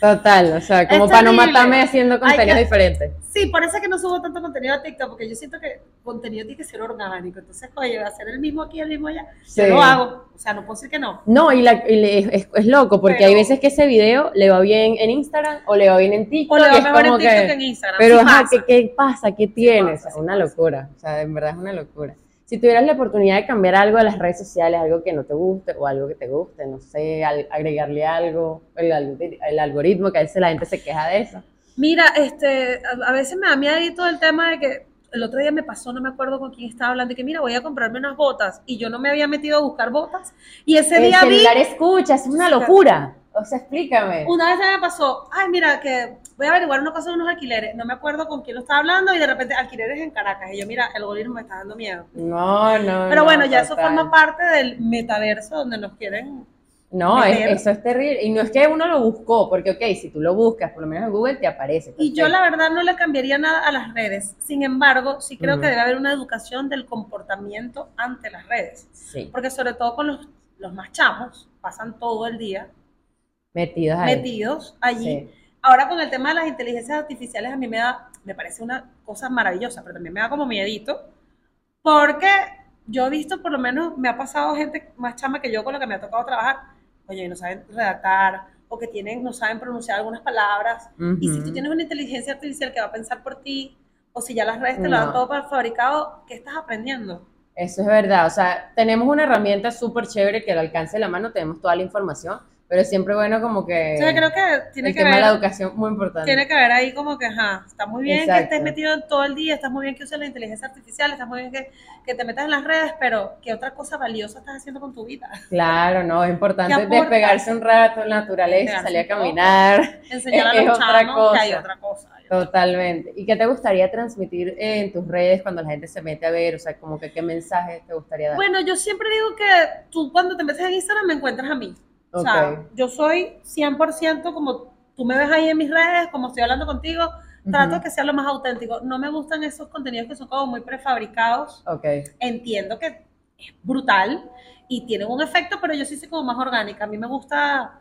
Total, o sea, como Es para no matarme haciendo contenidos que- diferentes. Sí, por eso es que no subo tanto contenido a TikTok, porque yo siento que contenido tiene que ser orgánico. Entonces, oye, hacer el mismo aquí, el mismo allá, Sí. yo lo hago. O sea, no puedo decir que no. No, y, la- y le- es, es loco, porque Pero- hay veces que ese video le va bien en Instagram o le va bien en TikTok. O le va mejor en TikTok que- que en Instagram. Pero, Sí ajá, pasa. ¿qué, qué pasa? ¿Qué tienes? pasa, sí una pasa. locura, o sea, en verdad es una locura. Si tuvieras la oportunidad de cambiar algo de las redes sociales, algo que no te guste o algo que te guste, no sé, al- agregarle algo, el, el algoritmo, que a veces la gente se queja de eso. Mira, este, a, a veces me da miedo el tema de que el otro día me pasó, no me acuerdo con quién estaba hablando, que mira, voy a comprarme unas botas, y yo no me había metido a buscar botas, y ese El día vi, celular escucha, es una locura. O sea, explícame. una vez me pasó, ay, mira, que voy a averiguar una cosa de unos alquileres, no me acuerdo con quién lo estaba hablando, y de repente alquileres en Caracas, y yo, mira, el algoritmo me está dando miedo. No, no. Pero no, bueno, ya eso forma parte del metaverso donde nos quieren. No, es- eso es terrible. Y no es que uno lo buscó, porque, ok, si tú lo buscas, por lo menos en Google te aparece. Y yo la verdad no le cambiaría nada a las redes. Sin embargo, sí creo que debe haber una educación del comportamiento ante las redes. Sí, Porque sobre todo con los, los más chamos, pasan todo el día metidos ahí. metidos allí. Sí. Ahora con el tema de las inteligencias artificiales a mí me da, me parece una cosa maravillosa, pero también me da como miedito, porque yo he visto, por lo menos me ha pasado gente más chama que yo con la que me ha tocado trabajar, oye, no saben redactar, o que tienen, no saben pronunciar algunas palabras, y si tú tienes una inteligencia artificial que va a pensar por ti, o si ya las redes te lo dan No. todo para fabricado, ¿qué estás aprendiendo? Eso es verdad, o sea, tenemos una herramienta súper chévere que al alcance de la mano tenemos toda la información, pero siempre bueno como que Entonces creo que tiene el que tema de ver... la educación muy importante. Tiene que ver ahí como que, ajá, está muy bien que estés metido en todo el día, está muy bien que uses la inteligencia artificial, está muy bien que, que te metas en las redes, pero ¿qué otra cosa valiosa estás haciendo con tu vida? Claro, no, es importante despegarse un rato en la naturaleza, salir a caminar, Enseñar a los otra chamos que hay otra cosa. totalmente. ¿Y qué te gustaría transmitir en tus redes cuando la gente se mete a ver? O sea, como que qué mensaje te gustaría dar. Bueno, yo siempre digo que tú cuando te metes en Instagram me encuentras a mí. O sea, yo soy 100% como tú me ves ahí en mis redes, como estoy hablando contigo, trato de que sea lo más auténtico. No me gustan esos contenidos que son como muy prefabricados. Ok, entiendo que es brutal y tienen un efecto, pero yo sí soy como más orgánica. A mí me gusta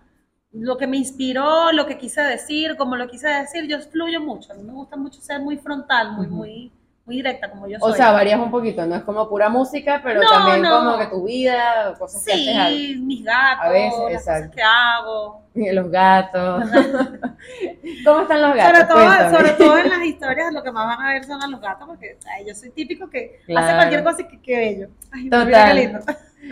lo que me inspiró, lo que quise decir, como lo quise decir, yo fluyo mucho. A mí me gusta mucho ser muy frontal, muy, Ujú. muy, muy directa como yo soy. o sea, varías un poquito, no es como pura música, pero No, también no. como que tu vida, cosas que haces sí, mis gatos, A veces, las exacto. cosas que hago. los gatos. ¿Cómo están los gatos? Sobre todo, Cuéntame. sobre todo en las historias lo que más van a ver son a los gatos, porque ay, yo soy típico que hace Claro. cualquier cosa y que, que bello. Ay, mira Total. qué lindo.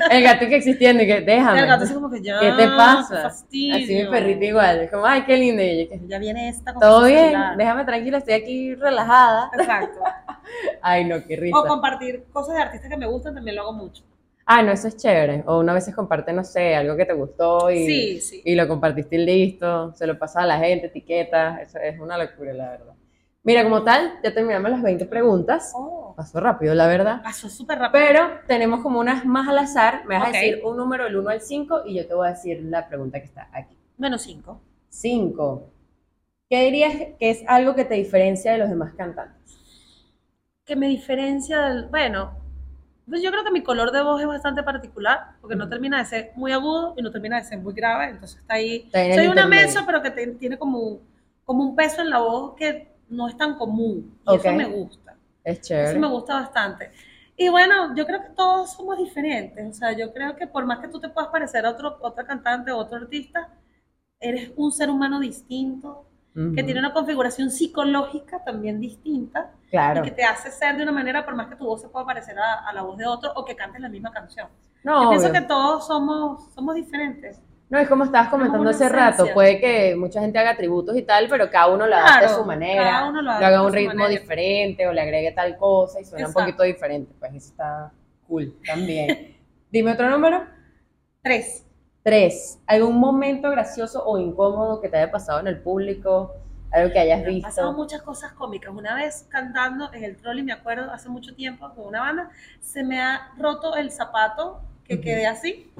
El gato que existiendo y que déjame. El gato así como que ya. ¿Qué te pasa? fastidio. Así mi perrito igual. Es como, ay, qué lindo. Y yo, que, Ya viene esta Todo bien, celular. déjame tranquila, estoy aquí relajada. Exacto. Ay, no, qué risa. O compartir cosas de artistas que me gustan también lo hago mucho. Ah, no, eso es chévere. O una vez comparte, no sé, algo que te gustó y, Sí, sí. y lo compartiste y listo. Se lo pasa a la gente, etiquetas. Eso es una locura, la verdad. Mira, como tal, ya terminamos las 20 preguntas. Oh, Pasó rápido, la verdad. pasó súper rápido. Pero tenemos como unas más al azar. Me vas a decir un número del 1 al 5 y yo te voy a decir la pregunta que está aquí. Menos cinco. 5. ¿Qué dirías que es algo que te diferencia de los demás cantantes? Que me diferencia del. Bueno, pues yo creo que mi color de voz es bastante particular, porque no termina de ser muy agudo y no termina de ser muy grave. Entonces está ahí. Está Soy una mesa, pero que te- tiene como, como un peso en la voz que no es tan común. Y eso me gusta. Es Eso chévere. me gusta bastante. Y bueno, yo creo que todos somos diferentes. O sea, yo creo que por más que tú te puedas parecer a otro, otra cantante o otro artista, eres un ser humano distinto que tiene una configuración psicológica también distinta Claro. y que te hace ser de una manera, por más que tu voz se pueda parecer a, a la voz de otro o que cantes la misma canción. No, Yo pienso obvio. que todos somos, somos diferentes. No, es como estabas comentando hace rato, puede que mucha gente haga tributos y tal, pero cada uno lo hace a Claro, su manera, cada uno lo hace haga a un ritmo manera. diferente o le agregue tal cosa y suena un poquito diferente, pues eso está cool también. Dime otro número. Tres. Tres, ¿algún momento gracioso o incómodo que te haya pasado en el público? Algo que hayas Me han pasado visto. muchas cosas cómicas. Una vez cantando en el trolley, me acuerdo, hace mucho tiempo con una banda, se me ha roto el zapato que quedé así,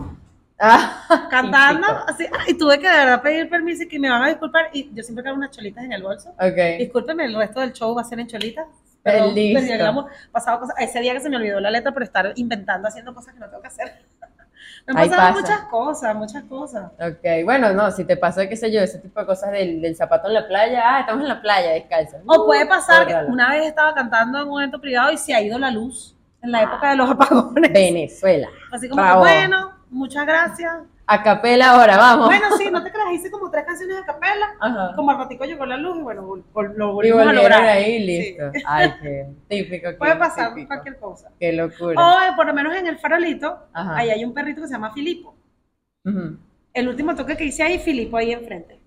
Ah, cantando, así, y tuve que de verdad pedir permiso y que me van a disculpar. Y yo siempre cargo unas cholitas en el bolso. Ok. Discúlpeme, el resto del show va a ser en cholitas. Eh, el glamour. pasado cosas. Ese día que se me olvidó la letra por estar inventando, haciendo cosas que no tengo que hacer. Me han pasado pasa. muchas cosas, muchas cosas. Ok, bueno, no, si te pasa, qué sé yo, ese tipo de cosas del, del zapato en la playa, ah, estamos en la playa, descalzo. O puede pasar que una vez estaba cantando en un evento privado y se ha ido la luz en la época de los apagones. Venezuela. Así como, que, bueno, muchas gracias. A capela ahora, vamos. Bueno, sí, no te creas, hice como tres canciones de capela. Ajá. Como al ratico llegó la luz y bueno, lo Y volvimos a lograr. ahí, Sí. listo. Ay, qué típico. qué Puede pasar típico. cualquier cosa. Qué locura. O por lo menos en el farolito, Ajá. ahí hay un perrito que se llama Filipo. Ujú. El último toque que hice ahí, Filipo ahí enfrente.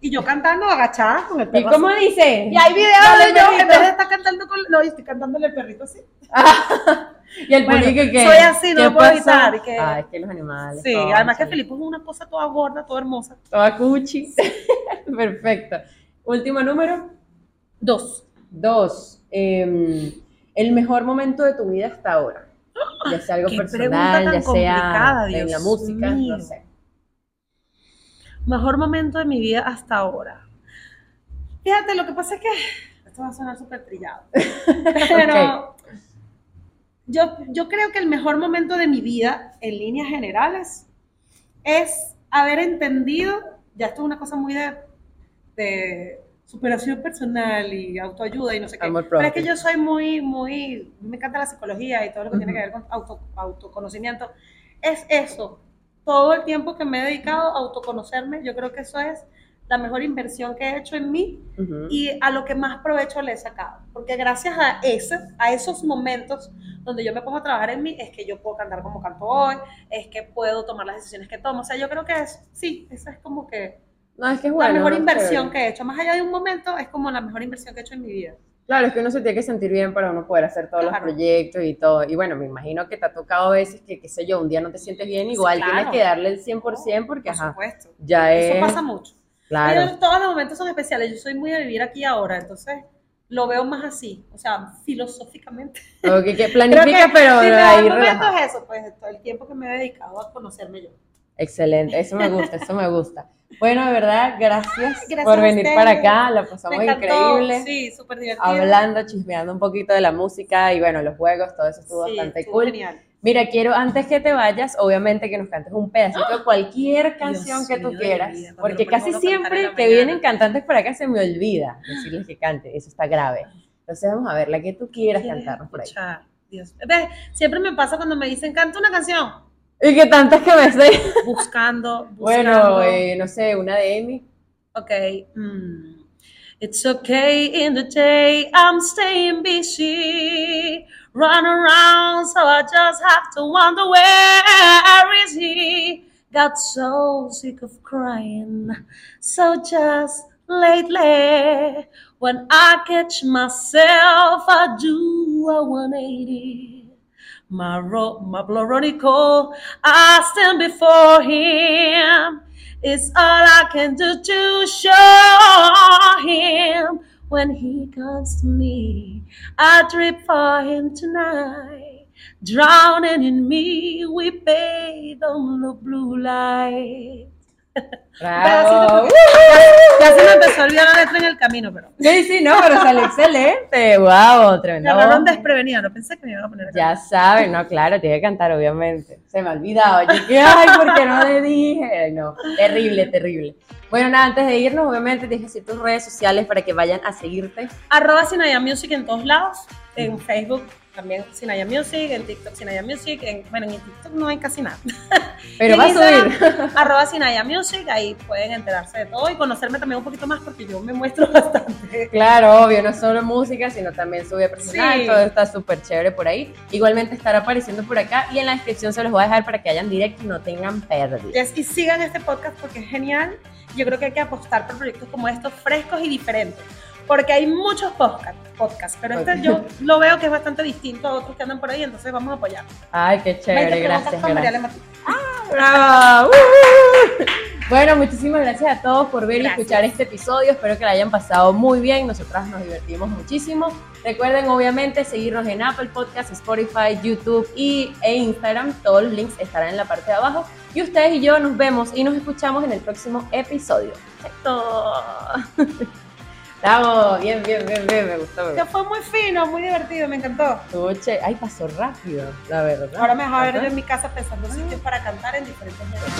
Y yo cantando agachada con el ¿Y perro. cómo así. dice? Y hay videos de yo, en vez de estar cantando con. No, estoy cantándole al perrito así. Y el Bueno, público que. soy así, no ¿qué lo puedo evitar, y que- Ay, es que los animales. Sí, además que sí. Filipo es una cosa toda gorda, toda hermosa. Toda cuchi. Perfecto. Último número. Dos. Dos. eh, el mejor momento de tu vida hasta ahora. Ya sea algo Qué personal, ya sea complicada, en la Dios música, mío. no sé. Mejor momento de mi vida hasta ahora. Fíjate, lo que pasa es que. Esto va a sonar súper trillado. Pero. Yo, yo creo que el mejor momento de mi vida, en líneas generales, es haber entendido. Ya esto es una cosa muy de, de superación personal y autoayuda y no sé qué. Pero es que yo soy muy, muy. Me encanta la psicología y todo lo que tiene Ujú. que ver con auto, autoconocimiento. Es eso. Todo el tiempo que me he dedicado a autoconocerme, yo creo que eso es la mejor inversión que he hecho en mí y a lo que más provecho le he sacado. Porque gracias a, ese, a esos momentos donde yo me pongo a trabajar en mí, es que yo puedo cantar como canto hoy, es que puedo tomar las decisiones que tomo. O sea, yo creo que es, sí, esa es como que No, es que es bueno. la mejor inversión que he hecho. Más allá de un momento, es como la mejor inversión que he hecho en mi vida. Claro, es que uno se tiene que sentir bien para uno poder hacer todos los Claro. proyectos y todo. Y bueno, me imagino que te ha tocado a veces que, qué sé yo, un día no te sientes bien, igual claro. tienes que darle el 100% porque, Por ajá, supuesto. ya es... Eso pasa mucho. Claro. Pero todos los momentos son especiales. Yo soy muy de vivir aquí ahora, entonces lo veo más así, o sea, filosóficamente. Ok, que planifica, que pero si ahí momento es eso, pues todo el tiempo que me he dedicado a conocerme yo. Excelente, eso me gusta, eso me gusta. Bueno, de verdad, gracias, Gracias por venir para acá, la pasamos increíble. sí, súper divertido. Hablando, chismeando un poquito de la música y bueno, los juegos, todo eso estuvo Sí, bastante estuvo cool. genial. Mira, quiero antes que te vayas, obviamente que nos cantes un pedacito de cualquier canción Dios que tú quieras, vida, porque casi siempre que vienen cantantes para acá se me olvida decirles que cante, eso está grave. Entonces vamos a ver, la que tú quieras ¿Quieres cantarnos por ahí. Dios. Siempre me pasa cuando me dicen, canta una canción. Y que tantas que me sé. Buscando, buscando. Bueno, eh, no sé, una de Amy. Ok. mm. It's okay in the day, I'm staying busy. Run around, so I just have to wonder where is he? Got so sick of crying. So just lately, when I catch myself, I do a 180. My, ro- my Bloronico, I stand before him. It's all I can do to show him when he comes to me. I trip for him tonight. Drowning in me, we bathe on the blue light. Bravo. pedacito Ya se me empezó a olvidar la letra en el camino, pero Sí, sí, no, pero salió excelente. Wow, me tremenda agarraron desprevenida, no pensé que me iban a poner a Ya saben, no, claro, tiene que cantar, obviamente. Se me ha olvidado. Yo que, ay, ¿por qué no le dije? Ay, no, terrible, terrible. Bueno, nada, antes de irnos, obviamente, tienes que decir tus redes sociales para que vayan a seguirte. Arroba Sinaya Music en todos lados, en Facebook, también Sinaya Music, en TikTok Sinaya Music, en, bueno, en TikTok no hay casi nada. Pero va a subir. arroba Sinaya Music, ahí pueden enterarse de todo y conocerme también un poquito más porque yo me muestro bastante. Claro, obvio, no solo música, sino también sube personal, todo está súper chévere por ahí. Igualmente estará apareciendo por acá y en la descripción se los voy a dejar para que hayan directo y no tengan pérdidas. y sigan este podcast porque es genial. Yo creo que hay que apostar por proyectos como estos frescos y diferentes porque hay muchos podcasts, podcast, pero este yo lo veo que es bastante distinto a otros que andan por ahí, entonces vamos a apoyar. Ay, qué chévere, gracias. gracias. Ah, uh, uh, uh. Bueno, muchísimas gracias a todos por ver y escuchar este episodio. Espero que lo hayan pasado muy bien. Nosotras nos divertimos muchísimo. Recuerden, obviamente, seguirnos en Apple Podcasts, Spotify, YouTube y, e Instagram. Todos los links estarán en la parte de abajo. Y ustedes y yo nos vemos y nos escuchamos en el próximo episodio. Perfecto. Estamos bien, bien, bien, bien, me gustó. Que fue muy fino, muy divertido, me encantó. Tuche, ay, pasó rápido, la verdad. Ahora me voy a ver en mi casa pensando sitios para cantar en diferentes lugares.